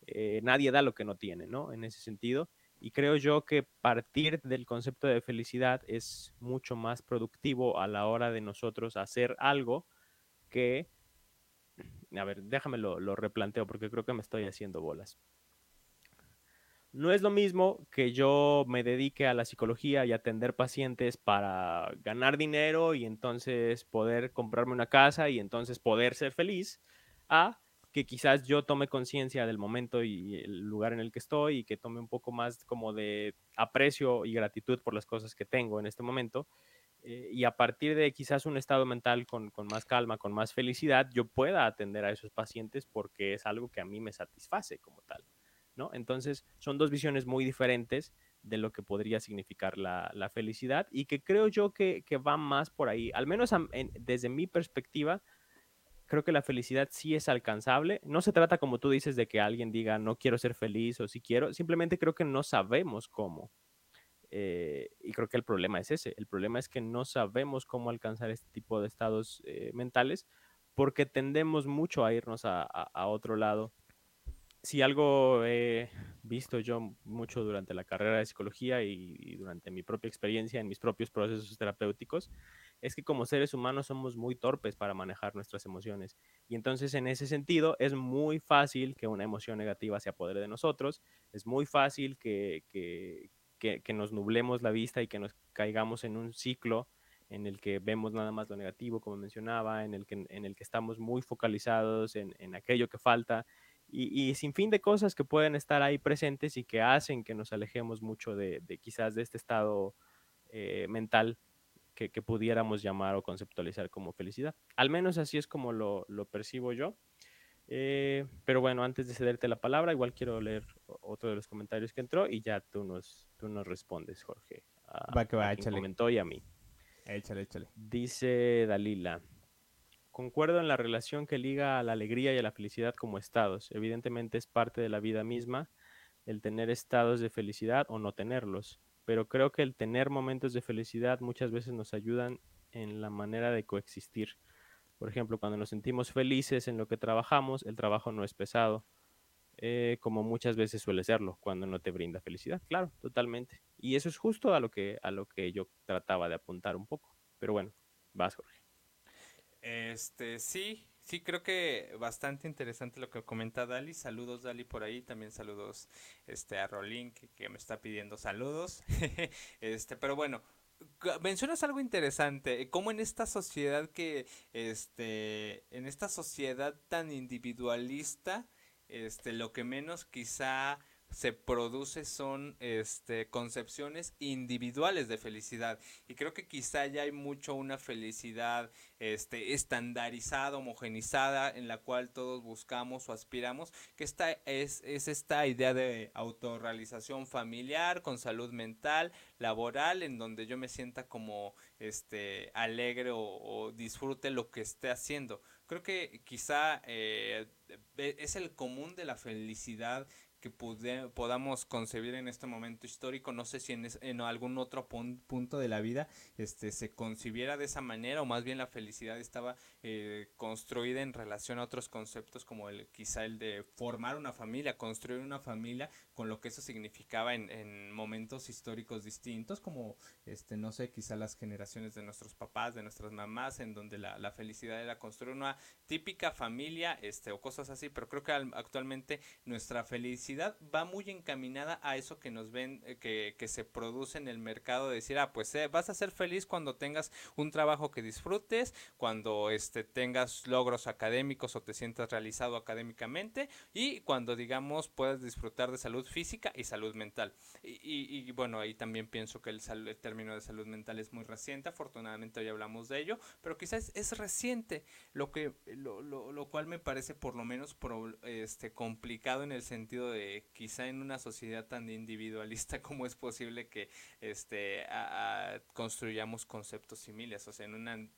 B: eh, nadie da lo que no tiene, ¿no? En ese sentido. Y creo yo que partir del concepto de felicidad es mucho más productivo a la hora de nosotros hacer algo que a ver, déjame lo, replanteo porque creo que me estoy haciendo bolas. No es lo mismo que yo me dedique a la psicología y atender pacientes para ganar dinero y entonces poder comprarme una casa y entonces poder ser feliz, a que quizás yo tome conciencia del momento y el lugar en el que estoy y que tome un poco más como de aprecio y gratitud por las cosas que tengo en este momento eh, y a partir de quizás un estado mental con, con, más calma, con más felicidad, yo pueda atender a esos pacientes porque es algo que a mí me satisface como tal, ¿no? Entonces, son dos visiones muy diferentes de lo que podría significar la, la felicidad y que creo yo que, que va más por ahí, al menos desde mi perspectiva, creo que la felicidad sí es alcanzable. No se trata, como tú dices, de que alguien diga no quiero ser feliz o si quiero, simplemente creo que no sabemos cómo. Eh, y creo que el problema es ese. El problema es que no sabemos cómo alcanzar este tipo de estados eh, mentales porque tendemos mucho a irnos a, otro lado. Si algo he visto yo mucho durante la carrera de psicología y, durante mi propia experiencia en mis propios procesos terapéuticos, es que como seres humanos somos muy torpes para manejar nuestras emociones. Y entonces en ese sentido es muy fácil que una emoción negativa se apodere de nosotros, es muy fácil que, que, que, nos nublemos la vista y que nos caigamos en un ciclo en el que vemos nada más lo negativo, como mencionaba, en el que, en el que estamos muy focalizados en, en aquello que falta y, sin fin de cosas que pueden estar ahí presentes y que hacen que nos alejemos mucho de, de quizás de este estado eh, mental que, que, pudiéramos llamar o conceptualizar como felicidad. Al menos así es como lo, lo percibo yo. Eh, pero bueno, antes de cederte la palabra, igual quiero leer otro de los comentarios que entró y ya tú nos, tú nos respondes, Jorge.
C: va que va, échale.
B: comentó y a mí.
C: Échale, échale.
B: Dice Dalila. Concuerdo en la relación que liga a la alegría y a la felicidad como estados. Evidentemente es parte de la vida misma el tener estados de felicidad o no tenerlos, pero creo que el tener momentos de felicidad muchas veces nos ayudan en la manera de coexistir. Por ejemplo, cuando nos sentimos felices en lo que trabajamos, el trabajo no es pesado, eh, como muchas veces suele serlo cuando no te brinda felicidad. Claro, totalmente. Y eso es justo a lo que, a lo que yo trataba de apuntar un poco. Pero bueno, vas, Jorge.
A: Este, sí, sí, creo que bastante interesante lo que comenta Dali. Saludos, Dali, por ahí. También saludos este, a Rolín, que, me está pidiendo saludos. este, pero bueno, mencionas algo interesante, cómo en esta sociedad que, este, en esta sociedad tan individualista, este, lo que menos quizá se produce son este, concepciones individuales de felicidad. Y creo que quizá ya hay mucho una felicidad este, estandarizada, homogenizada, en la cual todos buscamos o aspiramos, que esta es, es esta idea de autorrealización familiar, con salud mental, laboral, en donde yo me sienta como este, alegre o, disfrute lo que esté haciendo. Creo que quizá eh, es el común de la felicidad que podamos concebir en este momento histórico. No sé si en, en algún otro punto de la vida este, se concibiera de esa manera o más bien la felicidad estaba eh, construida en relación a otros conceptos como el quizá el de formar una familia, construir una familia con lo que eso significaba en, en momentos históricos distintos como este no sé quizá las generaciones de nuestros papás, de nuestras mamás en donde la, la felicidad era construir una típica familia este o cosas así, pero creo que actualmente nuestra felicidad va muy encaminada a eso que nos ven, eh, que, que se produce en el mercado, de decir, ah, pues eh, vas a ser feliz cuando tengas un trabajo que disfrutes, cuando este, tengas logros académicos o te sientas realizado académicamente y cuando, digamos, puedas disfrutar de salud física y salud mental. Y, bueno, ahí también pienso que el, el, término de salud mental es muy reciente, afortunadamente hoy hablamos de ello, pero quizás es reciente, lo, que, lo, lo, lo cual me parece por lo menos este, complicado en el sentido de quizá en una sociedad tan individualista como es posible que este construyamos conceptos similares, o sea, en una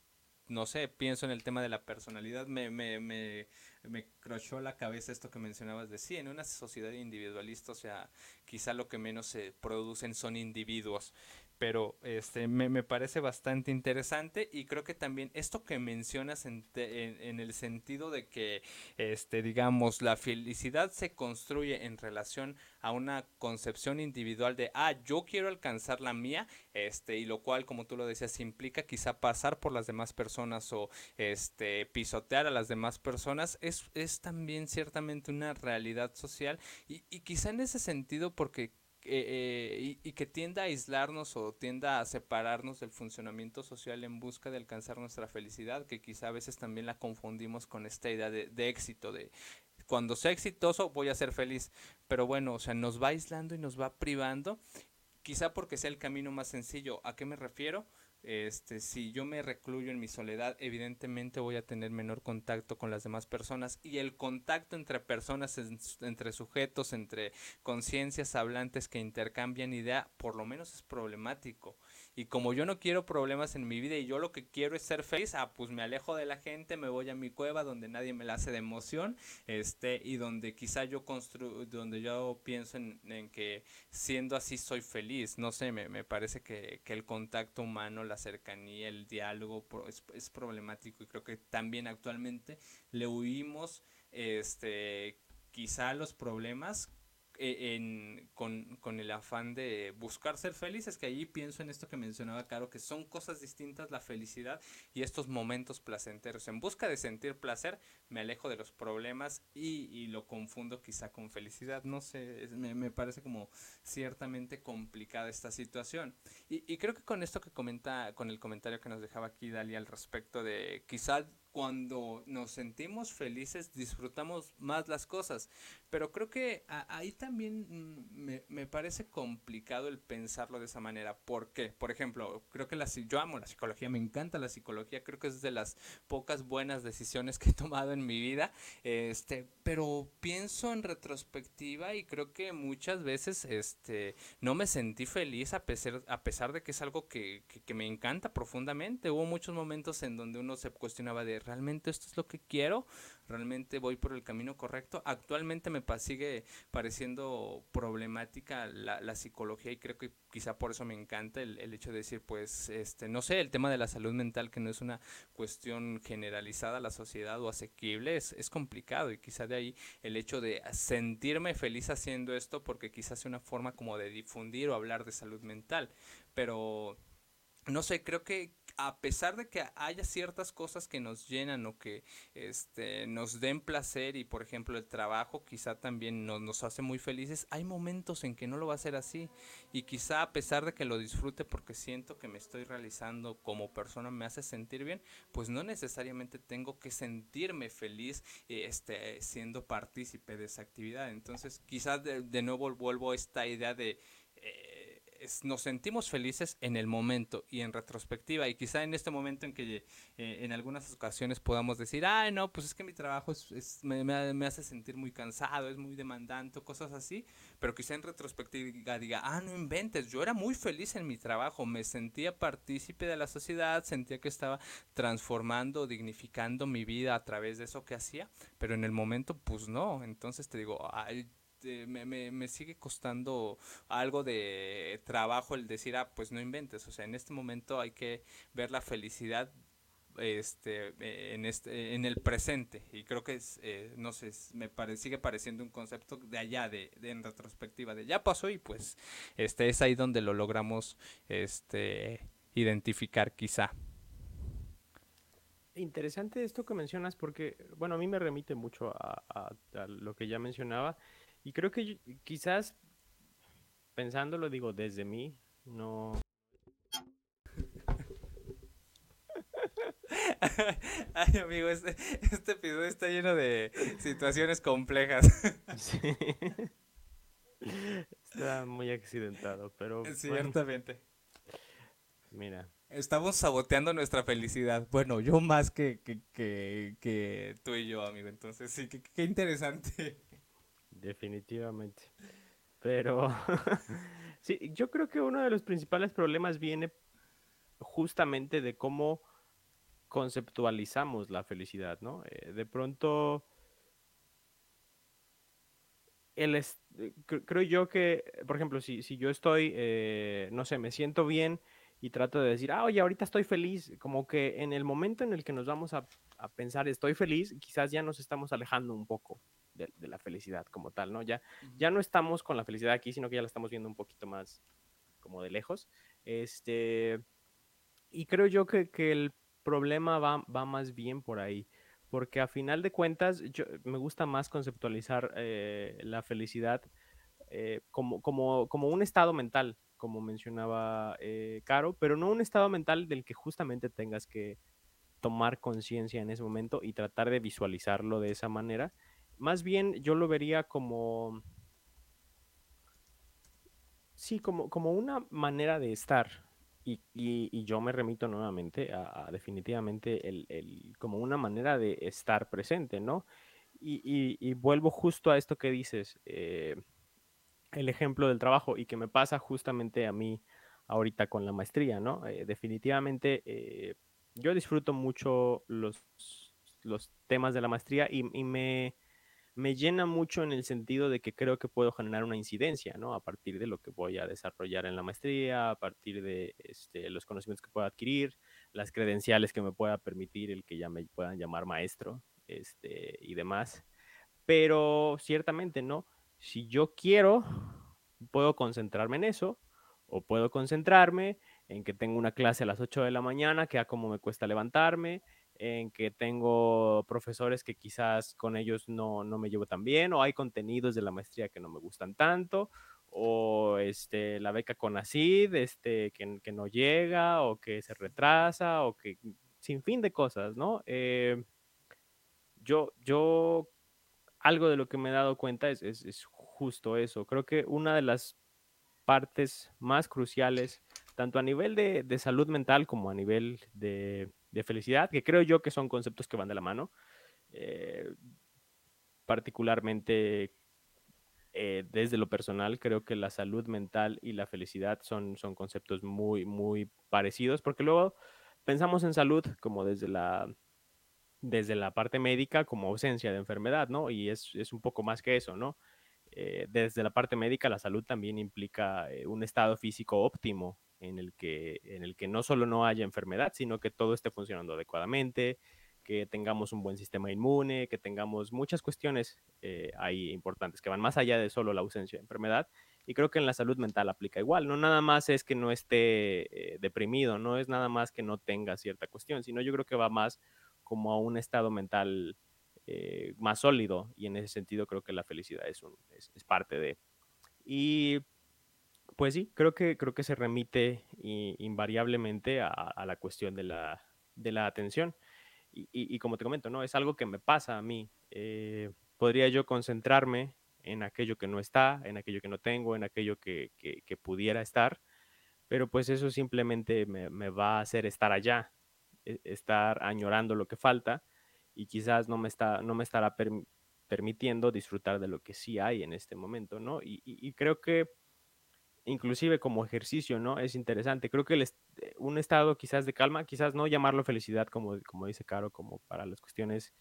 A: no sé, pienso en el tema de la personalidad, me, me, me, me crochó la cabeza esto que mencionabas de sí, en una sociedad individualista, o sea, quizá lo que menos se producen son individuos, pero este me, parece bastante interesante y creo que también esto que mencionas en, en, el sentido de que este digamos la felicidad se construye en relación a una concepción individual de ah yo quiero alcanzar la mía este y lo cual como tú lo decías implica quizá pasar por las demás personas o este pisotear a las demás personas es, es también ciertamente una realidad social y, y quizá en ese sentido porque eh, y, que tienda a aislarnos o tienda a separarnos del funcionamiento social en busca de alcanzar nuestra felicidad, que quizá a veces también la confundimos con esta idea de, de éxito, de cuando sea exitoso voy a ser feliz, pero bueno, o sea, nos va aislando y nos va privando, quizá porque sea el camino más sencillo. ¿A qué me refiero? Este, si yo me recluyo en mi soledad, evidentemente voy a tener menor contacto con las demás personas y el contacto entre personas, entre sujetos, entre conciencias hablantes que intercambian idea, por lo menos es problemático. Y como yo no quiero problemas en mi vida y yo lo que quiero es ser feliz, ah, pues me alejo de la gente, me voy a mi cueva donde nadie me la hace de emoción, este, y donde quizá yo construyo, donde yo pienso en, que siendo así soy feliz. No sé, me, me parece que, que, el contacto humano, la cercanía, el diálogo es, es problemático y creo que también actualmente le huimos, este, quizá los problemas e, con, el afán de buscar ser feliz, es que allí pienso en esto que mencionaba Caro, que son cosas distintas la felicidad y estos momentos placenteros. En busca de sentir placer, me alejo de los problemas y, lo confundo quizá con felicidad. No sé, me, parece como ciertamente complicada esta situación. Y, y creo que con esto que comenta, con el comentario que nos dejaba aquí Dalia al respecto de quizá cuando nos sentimos felices disfrutamos más las cosas. Pero creo que ahí también mm, me, parece complicado el pensarlo de esa manera. ¿Por qué? Por ejemplo, creo que la, yo amo la psicología, me encanta la psicología, creo que es de las pocas buenas decisiones que he tomado en mi vida. Este, pero pienso en retrospectiva y creo que muchas veces este, no me sentí feliz a pesar, a pesar de que es algo que, que me encanta profundamente. Hubo muchos momentos en donde uno se cuestionaba de realmente esto es lo que quiero, realmente voy por el camino correcto. Actualmente me sigue pareciendo problemática la, psicología y creo que quizá por eso me encanta el, hecho de decir, pues, este, no sé, el tema de la salud mental que no es una cuestión generalizada a la sociedad o asequible, es, es complicado y quizá de ahí el hecho de sentirme feliz haciendo esto porque quizás es una forma como de difundir o hablar de salud mental, pero no sé, creo que a pesar de que haya ciertas cosas que nos llenan o que este, nos den placer y por ejemplo el trabajo quizá también nos, nos hace muy felices, hay momentos en que no lo va a hacer así y quizá a pesar de que lo disfrute porque siento que me estoy realizando como persona me hace sentir bien, pues no necesariamente tengo que sentirme feliz este, siendo partícipe de esa actividad. Entonces quizás de, de nuevo vuelvo a esta idea de... Eh, nos sentimos felices en el momento y en retrospectiva y quizá en este momento en que eh, en algunas ocasiones podamos decir, ay no, pues es que mi trabajo es, me, me, hace sentir muy cansado, es muy demandante, cosas así, pero quizá en retrospectiva diga, ah, no inventes, yo era muy feliz en mi trabajo, me sentía partícipe de la sociedad, sentía que estaba transformando, dignificando mi vida a través de eso que hacía, pero en el momento pues no, entonces te digo, ay, este, me, me, me, sigue costando algo de trabajo el decir, ah, pues no inventes. O sea, en este momento hay que ver la felicidad este en este en el presente y creo que es eh, no sé me pare, sigue pareciendo un concepto de allá de, en retrospectiva de ya pasó y pues este es ahí donde lo logramos este identificar quizá
B: interesante esto que mencionas porque bueno a mí me remite mucho a lo que ya mencionaba y creo que quizás, pensándolo, digo, desde mí, no...
A: Ay, amigo, este, este episodio está lleno de situaciones complejas. Sí.
B: Está muy accidentado, pero...
A: Ciertamente.
B: mira.
A: Estamos saboteando nuestra felicidad. Bueno, yo más que, que, que, que tú y yo, amigo. Entonces, sí, qué interesante.
B: Definitivamente. Pero sí, yo creo que uno de los principales problemas viene justamente de cómo conceptualizamos la felicidad, ¿no? Eh, de pronto, el eh, creo yo que, por ejemplo, si, si yo estoy, eh, no sé, me siento bien y trato de decir, ah, oye, ahorita estoy feliz, como que en el momento en el que nos vamos a, a pensar estoy feliz, quizás ya nos estamos alejando un poco de, la felicidad como tal, ¿no? Ya, ya no estamos con la felicidad aquí, sino que ya la estamos viendo un poquito más como de lejos. Este, y creo yo que, el problema va, va, más bien por ahí, porque a final de cuentas yo, me gusta más conceptualizar eh, la felicidad eh, como, como, como, un estado mental, como mencionaba eh, Caro, pero no un estado mental del que justamente tengas que tomar conciencia en ese momento y tratar de visualizarlo de esa manera, más bien yo lo vería como... Sí, como, como una manera de estar. Y, yo me remito nuevamente a, definitivamente el, como una manera de estar presente, ¿no? Y, vuelvo justo a esto que dices, eh, el ejemplo del trabajo y que me pasa justamente a mí ahorita con la maestría, ¿no? Eh, definitivamente eh, yo disfruto mucho los, los temas de la maestría y me, me llena mucho en el sentido de que creo que puedo generar una incidencia, ¿no? A partir de lo que voy a desarrollar en la maestría, a partir de este, los conocimientos que pueda adquirir, las credenciales que me pueda permitir el que ya me puedan llamar maestro este, y demás. Pero ciertamente, ¿no? si yo quiero, puedo concentrarme en eso, o puedo concentrarme en que tengo una clase a las 8 de la mañana, que a como me cuesta levantarme, en que tengo profesores que quizás con ellos no, no, me llevo tan bien, o hay contenidos de la maestría que no me gustan tanto, o este, la beca con ACID este, que, que no llega, o que se retrasa, o que sin fin de cosas, ¿no? Eh, yo, yo, algo de lo que me he dado cuenta es, es, es justo eso. Creo que una de las partes más cruciales, tanto a nivel de, de salud mental como a nivel de, de, felicidad, que creo yo que son conceptos que van de la mano, eh, particularmente eh, desde lo personal, creo que la salud mental y la felicidad son, son conceptos muy, muy parecidos, porque luego pensamos en salud como desde la, desde la parte médica, como ausencia de enfermedad, ¿no? Y es, es un poco más que eso, ¿no? Eh, desde la parte médica, la salud también implica un estado físico óptimo en el, que, en el que no solo no haya enfermedad, sino que todo esté funcionando adecuadamente, que tengamos un buen sistema inmune, que tengamos muchas cuestiones eh, ahí importantes que van más allá de solo la ausencia de enfermedad. Y creo que en la salud mental aplica igual. No nada más es que no esté deprimido, no es nada más que no tenga cierta cuestión, sino yo creo que va más como a un estado mental eh, más sólido y en ese sentido creo que la felicidad es, un, es, parte de. Y pues sí, creo que, creo que se remite invariablemente a, la cuestión de la, de la atención. Y, como te comento, ¿no? Es algo que me pasa a mí. Eh, podría yo concentrarme en aquello que no está, en aquello que no tengo, en aquello que, que, pudiera estar, pero pues eso simplemente me, me, va a hacer estar allá, e, estar añorando lo que falta y quizás no me, está, no me estará permitiendo disfrutar de lo que sí hay en este momento, ¿no? Y, creo que inclusive como ejercicio, ¿no? Es interesante. Creo que el eh, un estado quizás de calma, quizás no llamarlo felicidad como, como dice Caro, como para las cuestiones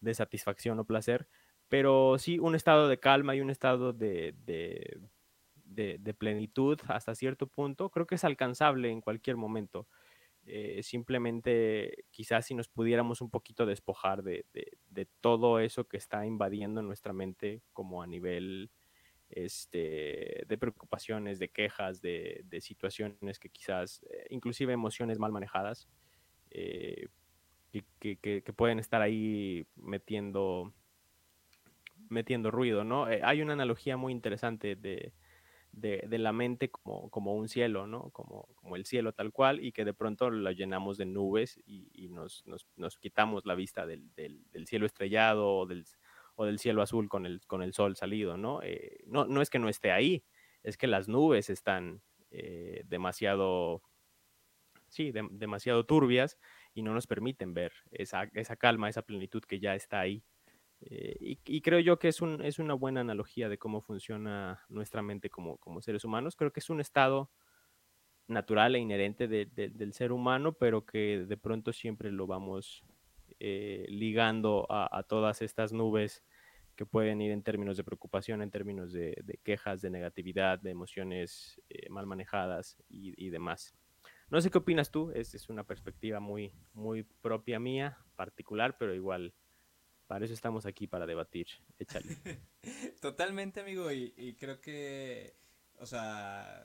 B: de satisfacción o placer, pero sí un estado de calma y un estado de, de, de plenitud hasta cierto punto, creo que es alcanzable en cualquier momento. Eh, simplemente quizás si nos pudiéramos un poquito despojar de, todo eso que está invadiendo nuestra mente como a nivel este, de preocupaciones, de quejas, de, situaciones que quizás, eh, inclusive emociones mal manejadas, eh, que, pueden estar ahí metiendo, metiendo ruido, ¿no? hay una analogía muy interesante de, de, la mente como, como un cielo, ¿no? Como, como el cielo tal cual y que de pronto lo llenamos de nubes y, nos, nos, quitamos la vista del, del, cielo estrellado o del, o del, cielo azul con el, con el sol salido, ¿no? Eh, no, no es que no esté ahí, es que las nubes están eh, demasiado, sí, demasiado turbias y no nos permiten ver esa, esa calma, esa plenitud que ya está ahí. Eh, y, creo yo que es, un, es una buena analogía de cómo funciona nuestra mente como, como seres humanos. Creo que es un estado natural e inherente del ser humano, pero que de pronto siempre lo vamos ligando a, todas estas nubes que pueden ir en términos de preocupación, en términos de, quejas, de negatividad, de emociones eh, mal manejadas y, demás. No sé qué opinas tú, es, es una perspectiva muy, muy propia mía, particular, pero igual para eso estamos aquí, para debatir. Échale.
A: Totalmente, amigo, y, creo que, o sea,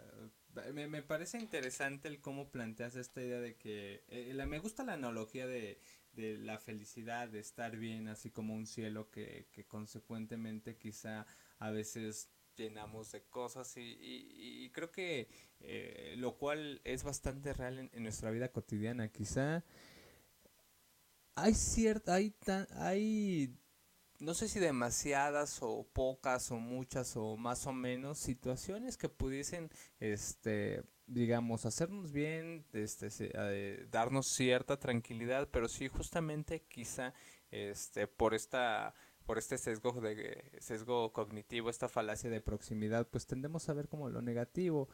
A: me, parece interesante el cómo planteas esta idea de que, eh, me gusta la analogía de, de la felicidad, de estar bien, así como un cielo que, que consecuentemente quizá a veces llenamos de cosas y, y, creo que eh, lo cual es bastante real en, en, nuestra vida cotidiana. Quizá hay cierta, hay tan, hay, no sé si demasiadas o pocas o muchas o más o menos situaciones que pudiesen, este, digamos, hacernos bien, este, eh, darnos cierta tranquilidad, pero sí justamente quizá, este, por esta por este sesgo de sesgo cognitivo, esta falacia de proximidad, pues tendemos a ver como lo negativo.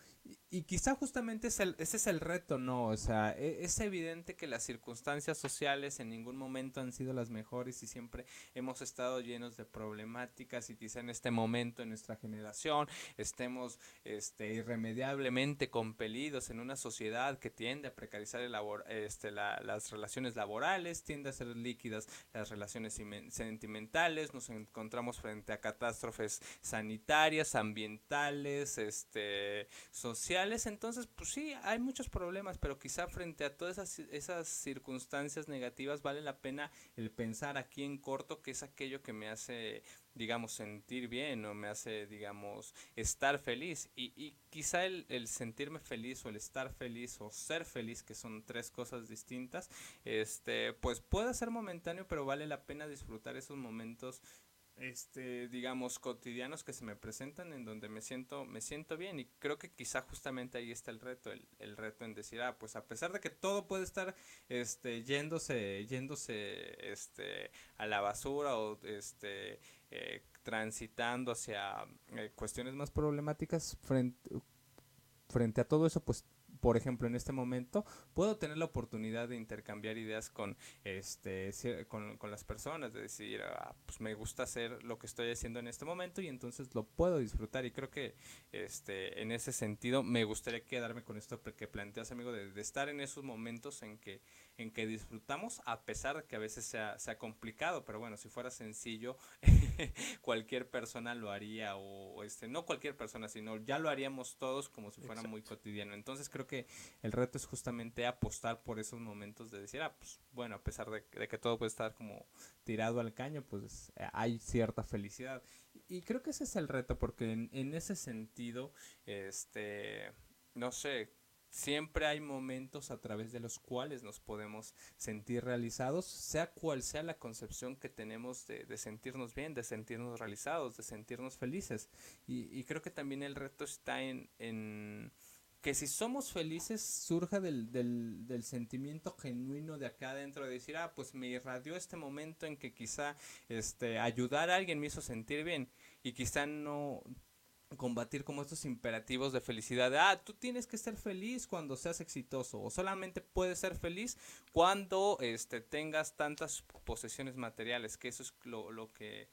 A: Y, quizá justamente es el, ese es el reto, ¿no? O sea, e, es, evidente que las circunstancias sociales en ningún momento han sido las mejores y siempre hemos estado llenos de problemáticas y quizá en este momento en nuestra generación estemos este, irremediablemente compelidos en una sociedad que tiende a precarizar el labor, este, las relaciones laborales, tiende a ser líquidas las relaciones sentimentales, nos encontramos frente a catástrofes sanitarias, ambientales, este, sociales, entonces pues sí, hay muchos problemas, pero quizá frente a todas esas, esas circunstancias negativas vale la pena el pensar aquí en corto que es aquello que me hace digamos, sentir bien o me hace, digamos, estar feliz. Y, y quizá el, el, sentirme feliz o el estar feliz o ser feliz, que son tres cosas distintas, este, pues puede ser momentáneo, pero vale la pena disfrutar esos momentos este, digamos, cotidianos que se me presentan en donde me siento, me siento bien y creo que quizá justamente ahí está el reto, el, el reto en decir, ah, pues a pesar de que todo puede estar, este, yéndose, yéndose, este, a la basura o, este, eh, transitando hacia eh, cuestiones más problemáticas frente, frente a todo eso, pues por ejemplo, en este momento, puedo tener la oportunidad de intercambiar ideas con, este, con, con las personas, de decir, ah, pues me gusta hacer lo que estoy haciendo en este momento y entonces lo puedo disfrutar. Y creo que este, en ese sentido me gustaría quedarme con esto que planteas, amigo, de, de estar en esos momentos en que en que disfrutamos a pesar de que a veces sea, sea complicado, pero bueno, si fuera sencillo, cualquier persona lo haría o, este, no cualquier persona, sino ya lo haríamos todos como si fuera muy cotidiano. Entonces creo que el reto es justamente apostar por esos momentos de decir, ah, pues bueno, a pesar de, de que todo puede estar como tirado al caño, pues eh, hay cierta felicidad. Y creo que ese es el reto, porque en, en ese sentido, este, no sé, Siempre hay momentos a través de los cuales nos podemos sentir realizados, sea cual sea la concepción que tenemos de, de sentirnos bien, de sentirnos realizados, de sentirnos felices. Y, y creo que también el reto está en, en, que si somos felices surja del, del, sentimiento genuino de acá adentro de decir, ah, pues me irradió este momento en que quizá este, ayudar a alguien me hizo sentir bien y quizá no combatir como estos imperativos de felicidad. ah, tú tienes que ser feliz cuando seas exitoso o solamente puedes ser feliz cuando este, tengas tantas posesiones materiales, que eso es lo, lo que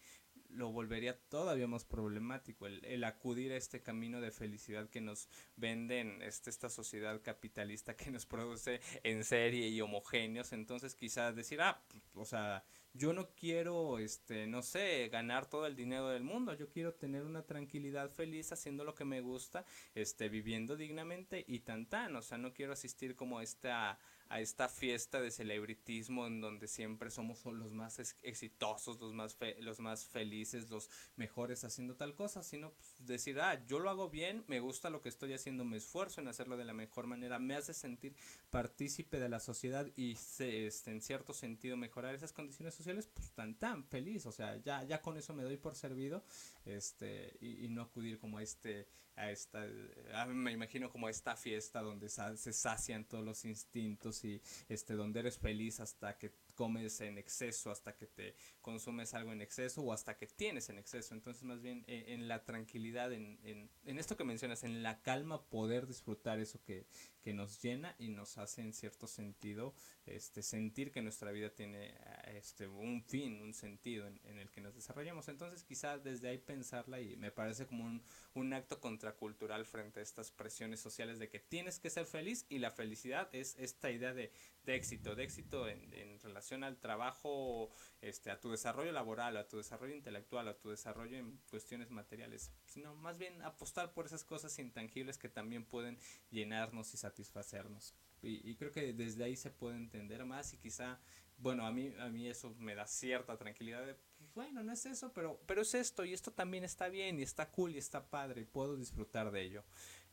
A: lo volvería todavía más problemático, el, el, acudir a este camino de felicidad que nos venden este, esta sociedad capitalista que nos produce en serie y homogéneos, entonces quizás decir, ah, o sea, yo no quiero, este, no sé, ganar todo el dinero del mundo, yo quiero tener una tranquilidad feliz haciendo lo que me gusta, este, viviendo dignamente y tan tan, o sea, no quiero asistir como esta, a esta fiesta de celebritismo en donde siempre somos los más exitosos, los más, los más felices, los mejores haciendo tal cosa, sino pues, decir, ah, yo lo hago bien, me gusta lo que estoy haciendo, me esfuerzo en hacerlo de la mejor manera, me hace sentir partícipe de la sociedad y este, en cierto sentido mejorar esas condiciones sociales, pues tan tan feliz, o sea, ya, ya con eso me doy por servido, este, y, y no acudir como a este a esta, me imagino como esta fiesta donde se sacian todos los instintos y este donde eres feliz hasta que comes en exceso, hasta que te consumes algo en exceso o hasta que tienes en exceso. Entonces más bien en, en la tranquilidad, en, en, en, esto que mencionas, en la calma poder disfrutar eso que, que nos llena y nos hace en cierto sentido este, sentir que nuestra vida tiene este, un fin, un sentido en, en el que nos desarrollamos. Entonces quizá desde ahí pensarla y me parece como un, un acto contracultural frente a estas presiones sociales de que tienes que ser feliz y la felicidad es esta idea de, de éxito, de éxito en, en, relación al trabajo, este, a tu desarrollo laboral, a tu desarrollo intelectual, a tu desarrollo en cuestiones materiales, sino más bien apostar por esas cosas intangibles que también pueden llenarnos y satisfacernos. Y, y creo que desde ahí se puede entender más y quizá, bueno, a mí, a mí eso me da cierta tranquilidad de, pues, bueno, no es eso, pero, pero es esto y esto también está bien y está cool y está padre y puedo disfrutar de ello.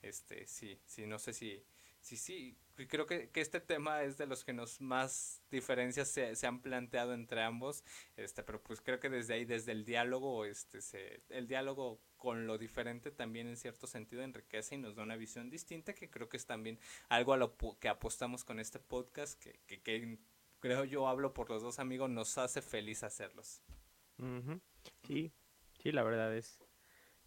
A: Este, sí, sí, no sé si, sí, sí, creo que, que, este tema es de los que nos más diferencias se, se, han planteado entre ambos, este, pero pues creo que desde ahí, desde el diálogo, este, se, el diálogo con lo diferente también en cierto sentido enriquece y nos da una visión distinta que creo que es también algo a lo que apostamos con este podcast, que, que, creo yo hablo por los dos amigos, nos hace feliz hacerlos.
B: Sí, sí, la verdad es,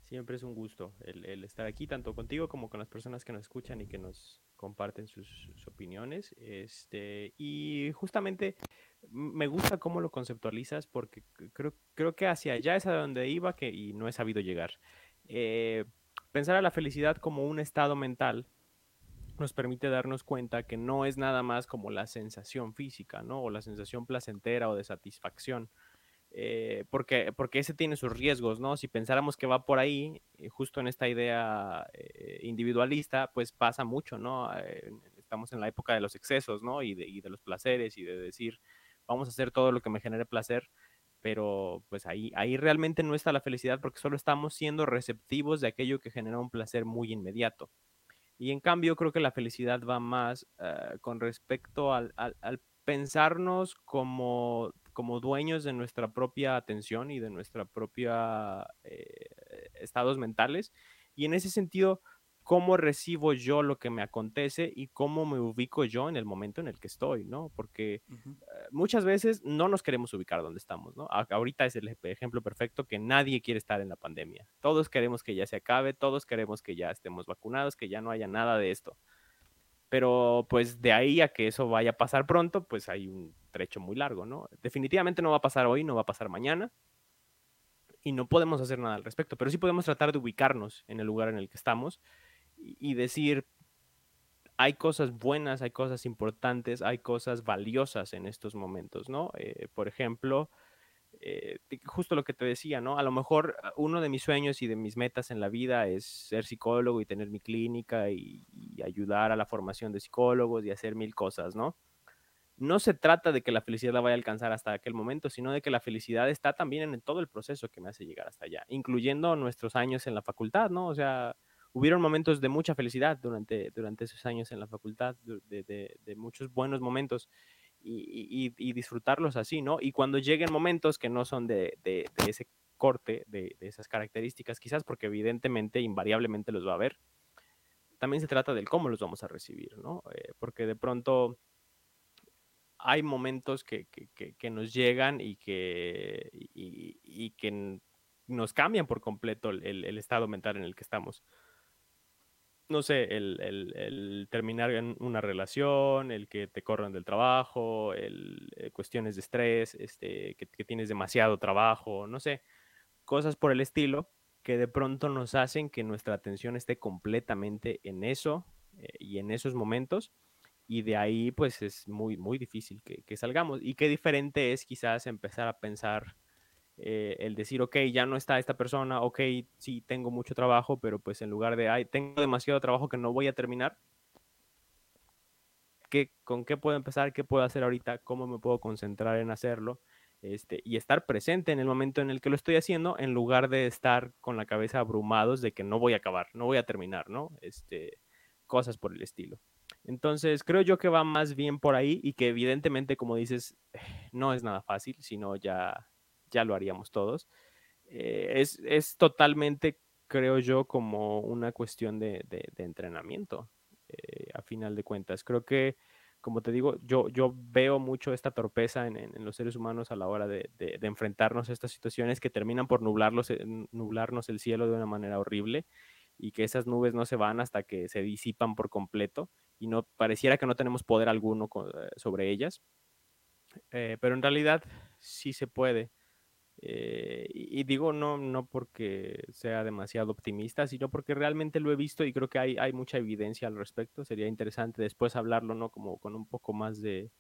B: siempre es un gusto el estar aquí, tanto contigo como con las personas que nos escuchan y que nos comparten sus, opiniones. Este, y justamente me gusta cómo lo conceptualizas porque creo, creo que hacia allá es a donde iba que, y no he sabido llegar. Eh, pensar a la felicidad como un estado mental nos permite darnos cuenta que no es nada más como la sensación física, ¿no? O la sensación placentera o de satisfacción. Eh, porque, porque ese tiene sus riesgos, ¿no? Si pensáramos que va por ahí, eh, justo en esta idea eh, individualista, pues pasa mucho, ¿no? estamos en la época de los excesos, ¿no? Y de, y de, los placeres y de decir, vamos a hacer todo lo que me genere placer, pero pues ahí, ahí realmente no está la felicidad porque solo estamos siendo receptivos de aquello que genera un placer muy inmediato. Y en cambio creo que la felicidad va más con respecto al, al, al pensarnos como como dueños de nuestra propia atención y de nuestra propia eh, estados mentales. Y en ese sentido, cómo recibo yo lo que me acontece y cómo me ubico yo en el momento en el que estoy, ¿no? Porque eh, muchas veces no nos queremos ubicar donde estamos, ¿no? ahorita es el ejemplo perfecto que nadie quiere estar en la pandemia. Todos queremos que ya se acabe, todos queremos que ya estemos vacunados, que ya no haya nada de esto. Pero pues de ahí a que eso vaya a pasar pronto, pues hay un trecho muy largo, ¿no? Definitivamente no va a pasar hoy, no va a pasar mañana. Y no podemos hacer nada al respecto, pero sí podemos tratar de ubicarnos en el lugar en el que estamos y, decir, hay cosas buenas, hay cosas importantes, hay cosas valiosas en estos momentos, ¿no? Eh, por ejemplo, eh, justo lo que te decía, ¿no? A lo mejor ah, uno de mis sueños y de mis metas en la vida es ser psicólogo y tener mi clínica y, ayudar a la formación de psicólogos y hacer mil cosas, ¿no? No se trata de que la felicidad la vaya a alcanzar hasta aquel momento, sino de que la felicidad está también en todo el proceso que me hace llegar hasta allá, incluyendo nuestros años en la facultad, ¿no? O sea, hubieron momentos de mucha felicidad durante, durante esos años en la facultad, de, de muchos buenos momentos y, disfrutarlos así, ¿no? Y cuando lleguen momentos que no son de, ese corte, de, esas características, quizás porque evidentemente, invariablemente los va a haber, también se trata del cómo los vamos a recibir, ¿no? Eh, porque de pronto hay momentos que, nos llegan y que, y, que nos cambian por completo el, estado mental en el que estamos no sé, el, terminar en una relación, el que te corran del trabajo, el, eh, cuestiones de estrés, este, que, tienes demasiado trabajo, no sé, cosas por el estilo que de pronto nos hacen que nuestra atención esté completamente en eso eh, y en esos momentos y de ahí pues es muy, muy difícil que, que salgamos. Y qué diferente es quizás empezar a pensar eh, el decir, ok, ya no está esta persona, ok, sí, tengo mucho trabajo, pero pues en lugar de, ay, tengo demasiado trabajo que no voy a terminar, ¿qué, ¿con qué puedo empezar? ¿Qué puedo hacer ahorita? ¿Cómo me puedo concentrar en hacerlo? Este, y estar presente en el momento en el que lo estoy haciendo, en lugar de estar con la cabeza abrumados de que no voy a acabar, no voy a terminar, ¿no? Este, cosas por el estilo. Entonces, creo yo que va más bien por ahí y que evidentemente, como dices, no es nada fácil, sino ya ya lo haríamos todos. Eh, es, totalmente, creo yo, como una cuestión de, entrenamiento, eh, a final de cuentas. Creo que, como te digo, yo, yo veo mucho esta torpeza en, los seres humanos a la hora de, enfrentarnos a estas situaciones que terminan por nublarlos, eh, nublarnos el cielo de una manera horrible y que esas nubes no se van hasta que se disipan por completo y no pareciera que no tenemos poder alguno sobre ellas. pero en realidad sí se puede. Eh, y, digo no, no porque sea demasiado optimista, sino porque realmente lo he visto y creo que hay, hay mucha evidencia al respecto. Sería interesante después hablarlo, ¿no? Como con un poco más de,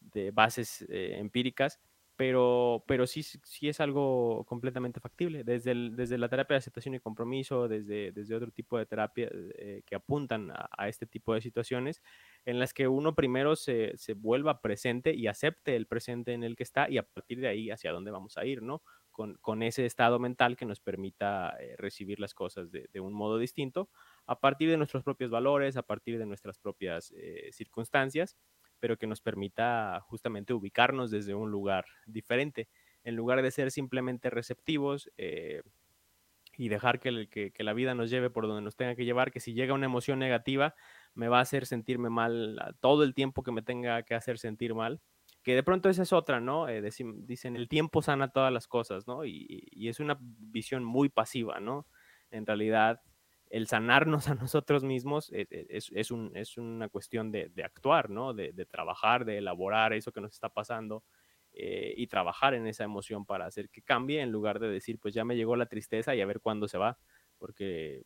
B: de bases eh, empíricas pero, pero sí, sí es algo completamente factible, desde, desde la terapia de aceptación y compromiso, desde, desde otro tipo de terapia eh, que apuntan a, este tipo de situaciones, en las que uno primero se, se, vuelva presente y acepte el presente en el que está y a partir de ahí hacia dónde vamos a ir, ¿no? Con, con ese estado mental que nos permita eh, recibir las cosas de, un modo distinto, a partir de nuestros propios valores, a partir de nuestras propias eh, circunstancias pero que nos permita justamente ubicarnos desde un lugar diferente, en lugar de ser simplemente receptivos eh, y dejar que, la vida nos lleve por donde nos tenga que llevar, que si llega una emoción negativa me va a hacer sentirme mal todo el tiempo que me tenga que hacer sentir mal, que de pronto esa es otra, ¿no? Eh, dicen, el tiempo sana todas las cosas, ¿no? Y es una visión muy pasiva, ¿no? En realidad, el sanarnos a nosotros mismos e, e, es, una cuestión de, actuar, ¿no? De, trabajar, de elaborar eso que nos está pasando eh, y trabajar en esa emoción para hacer que cambie en lugar de decir, pues ya me llegó la tristeza y a ver cuándo se va, porque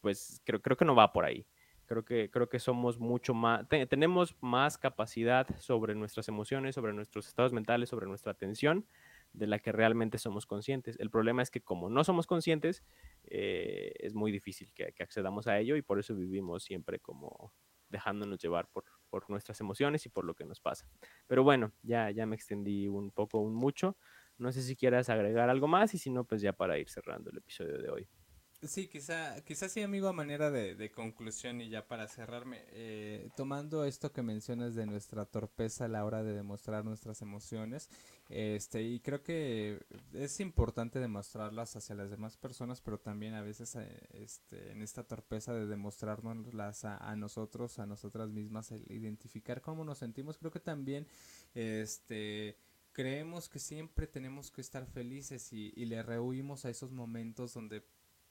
B: pues creo, creo que no va por ahí. Creo que, creo que somos mucho más, tenemos más capacidad sobre nuestras emociones, sobre nuestros estados mentales, sobre nuestra atención de la que realmente somos conscientes. El problema es que como no somos conscientes, eh, es muy difícil que, accedamos a ello y por eso vivimos siempre como dejándonos llevar por, nuestras emociones y por lo que nos pasa. Pero bueno, ya, ya me extendí un poco, un mucho. No sé si quieras agregar algo más y si no, pues ya para ir cerrando el episodio de hoy.
A: Sí, quizá, quizá sí, amigo, a manera de, conclusión y ya para cerrarme, eh, tomando esto que mencionas de nuestra torpeza a la hora de demostrar nuestras emociones, este, y creo que es importante demostrarlas hacia las demás personas, pero también a veces eh, este, en esta torpeza de demostrarnos a, a nosotros, a nosotras mismas, el identificar cómo nos sentimos, creo que también, este, creemos que siempre tenemos que estar felices y, y le rehuimos a esos momentos donde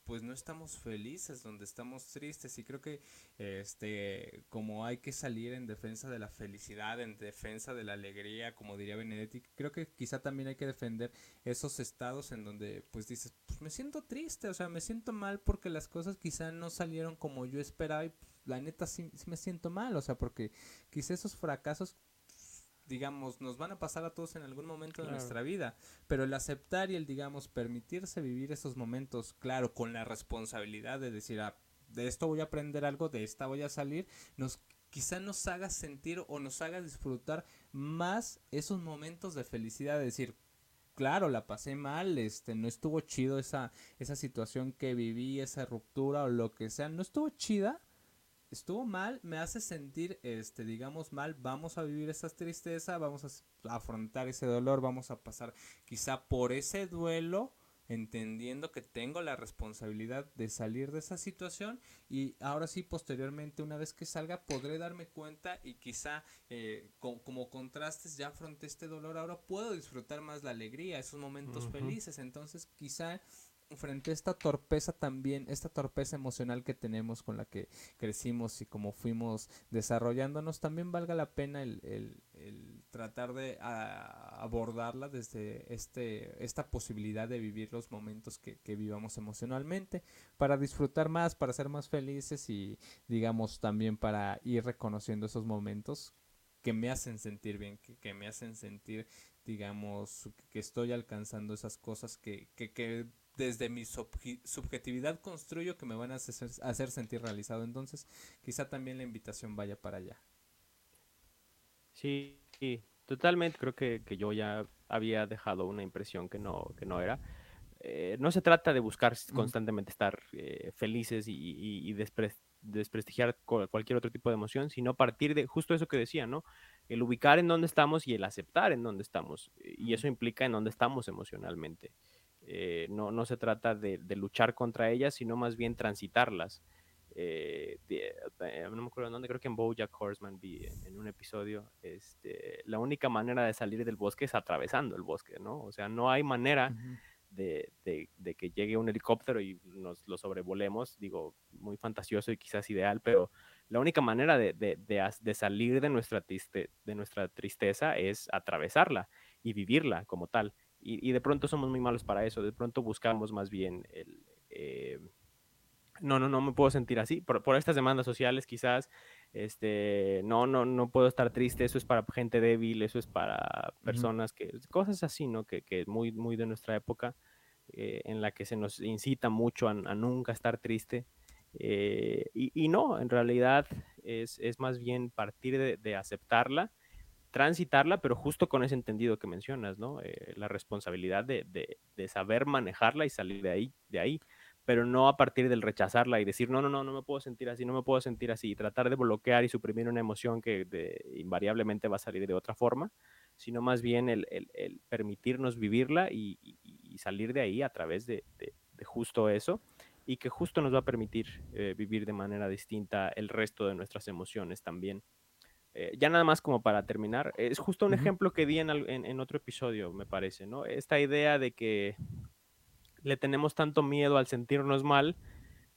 A: pues no estamos felices, donde estamos tristes y creo que este como hay que salir en defensa de la felicidad, en defensa de la alegría, como diría Benedetti, creo que quizá también hay que defender esos estados en donde pues dices, pues me siento triste, o sea, me siento mal porque las cosas quizá no salieron como yo esperaba y pues, la neta sí, sí me siento mal, o sea, porque quizá esos fracasos digamos, nos van a pasar a todos en algún momento de nuestra vida, pero el aceptar y el, digamos, permitirse vivir esos momentos, claro, con la responsabilidad de decir, ah, de esto voy a aprender algo, de esta voy a salir, nos quizá nos haga sentir o nos haga disfrutar más esos momentos de felicidad, de decir, claro, la pasé mal, este, no estuvo chido esa, esa situación que viví, esa ruptura o lo que sea, no estuvo chida, estuvo mal, me hace sentir, este, digamos, mal, vamos a vivir esa tristeza, vamos a afrontar ese dolor, vamos a pasar quizá por ese duelo, entendiendo que tengo la responsabilidad de salir de esa situación y ahora sí, posteriormente, una vez que salga, podré darme cuenta y quizá eh, como contrastes ya afronté este dolor, ahora puedo disfrutar más la alegría, esos momentos felices, entonces quizá frente a esta torpeza también, esta torpeza emocional que tenemos con la que crecimos y como fuimos desarrollándonos, también valga la pena el, el, tratar de abordarla desde este, esta posibilidad de vivir los momentos que, que, vivamos emocionalmente, para disfrutar más, para ser más felices y digamos también para ir reconociendo esos momentos que me hacen sentir bien, que, que me hacen sentir digamos, que estoy alcanzando esas cosas que, que, que desde mi subjetividad construyo que me van a hacer, sentir realizado. Entonces, quizá también la invitación vaya para allá.
B: Sí, totalmente. Creo que, yo ya había dejado una impresión que no, que no era. Eh, no se trata de buscar constantemente estar eh, felices y, desprestigiar cualquier otro tipo de emoción, sino partir de justo eso que decía, ¿no? El ubicar en dónde estamos y el aceptar en dónde estamos. Y eso implica en dónde estamos emocionalmente. Eh, no, no, se trata de, luchar contra ellas, sino más bien transitarlas. Eh, eh, no me acuerdo dónde, creo que en Bojack Horseman vi en, un episodio, este, la única manera de salir del bosque es atravesando el bosque, ¿no? O sea, no hay manera de, que llegue un helicóptero y nos lo sobrevolemos, digo, muy fantasioso y quizás ideal, pero la única manera de, salir de nuestra, de nuestra tristeza es atravesarla y vivirla como tal. Y, de pronto somos muy malos para eso, de pronto buscamos más bien el... Eh, no, no, no me puedo sentir así. Por, estas demandas sociales quizás, este, no, no, no puedo estar triste, eso es para gente débil, eso es para personas que, cosas así, ¿no? Que, que muy, muy de nuestra época, eh, en la que se nos incita mucho a, nunca estar triste. Eh, y, y, no, en realidad es, es más bien partir de, de aceptarla transitarla, pero justo con ese entendido que mencionas, ¿no? Eh, la responsabilidad de, de, saber manejarla y salir de ahí, de ahí, pero no a partir del rechazarla y decir, no, no, no, no me puedo sentir así, no me puedo sentir así, y tratar de bloquear y suprimir una emoción que invariablemente va a salir de otra forma, sino más bien el, el, permitirnos vivirla y, salir de ahí a través de, justo eso y que justo nos va a permitir eh, vivir de manera distinta el resto de nuestras emociones también. Eh, ya nada más como para terminar, es justo un ejemplo que di en, en, otro episodio, me parece, ¿no? Esta idea de que le tenemos tanto miedo al sentirnos mal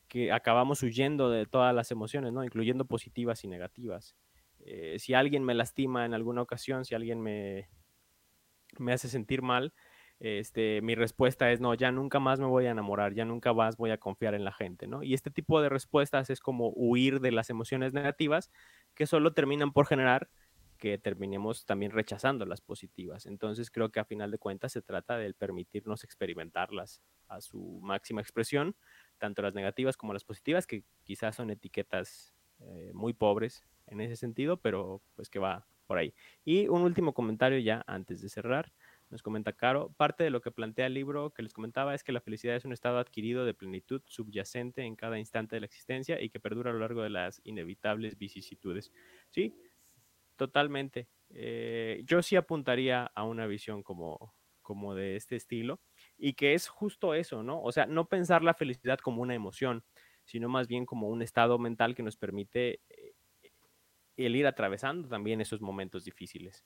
B: que acabamos huyendo de todas las emociones, ¿no? Incluyendo positivas y negativas. Eh, si alguien me lastima en alguna ocasión, si alguien me, me hace sentir mal, este, mi respuesta es, no, ya nunca más me voy a enamorar, ya nunca más voy a confiar en la gente, ¿no? Y este tipo de respuestas es como huir de las emociones negativas que solo terminan por generar que terminemos también rechazando las positivas. Entonces creo que a final de cuentas se trata de permitirnos experimentarlas a su máxima expresión, tanto las negativas como las positivas, que quizás son etiquetas eh, muy pobres en ese sentido, pero pues que va por ahí. Y un último comentario ya antes de cerrar. Nos comenta Caro, parte de lo que plantea el libro que les comentaba es que la felicidad es un estado adquirido de plenitud subyacente en cada instante de la existencia y que perdura a lo largo de las inevitables vicisitudes. Sí, totalmente. Eh, yo sí apuntaría a una visión como, como de este estilo y que es justo eso, ¿no? O sea, no pensar la felicidad como una emoción, sino más bien como un estado mental que nos permite eh, el ir atravesando también esos momentos difíciles.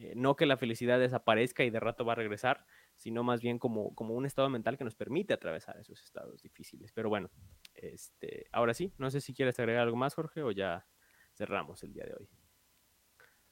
B: Eh, no que la felicidad desaparezca y de rato va a regresar, sino más bien como, como un estado mental que nos permite atravesar esos estados difíciles. Pero bueno, este, ahora sí, no sé si quieres agregar algo más, Jorge, o ya cerramos el día de hoy.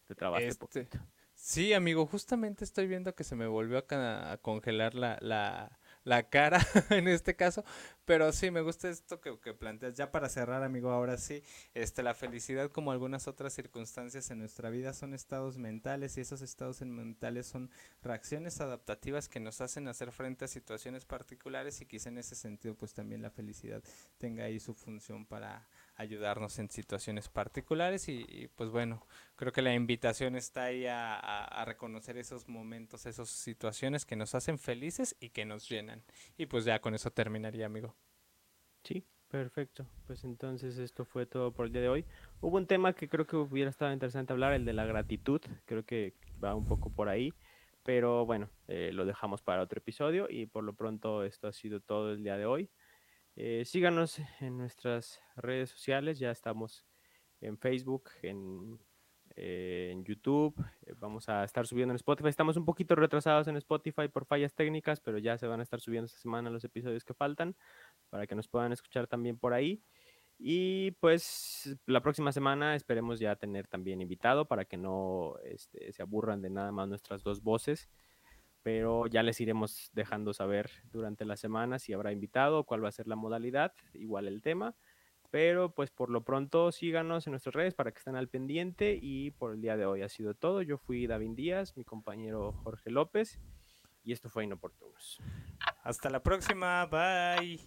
A: Te trabaste este, Sí, amigo, justamente estoy viendo que se me volvió a, congelar la, la, la cara en este caso, pero sí, me gusta esto que, que, planteas. Ya para cerrar, amigo, ahora sí, este, la felicidad como algunas otras circunstancias en nuestra vida son estados mentales y esos estados mentales son reacciones adaptativas que nos hacen hacer frente a situaciones particulares y quizá en ese sentido pues también la felicidad tenga ahí su función para ayudarnos en situaciones particulares y, pues bueno, creo que la invitación está ahí a, a, reconocer esos momentos, esas situaciones que nos hacen felices y que nos llenan. Y pues ya con eso terminaría, amigo.
B: Sí, perfecto. Pues entonces esto fue todo por el día de hoy. Hubo un tema que creo que hubiera estado interesante hablar, el de la gratitud. Creo que va un poco por ahí. Pero bueno, eh, lo dejamos para otro episodio y por lo pronto esto ha sido todo el día de hoy. Eh, síganos en nuestras redes sociales, ya estamos en Facebook, en, eh, YouTube, eh, vamos a estar subiendo en Spotify. Estamos un poquito retrasados en Spotify por fallas técnicas, pero ya se van a estar subiendo esta semana los episodios que faltan para que nos puedan escuchar también por ahí. Y pues la próxima semana esperemos ya tener también invitado para que no este, se aburran de nada más nuestras dos voces pero ya les iremos dejando saber durante la semana si habrá invitado, cuál va a ser la modalidad, igual el tema. Pero pues por lo pronto síganos en nuestras redes para que estén al pendiente y por el día de hoy ha sido todo. Yo fui David Díaz, mi compañero Jorge López y esto fue Inoportunos.
A: Hasta la próxima, bye.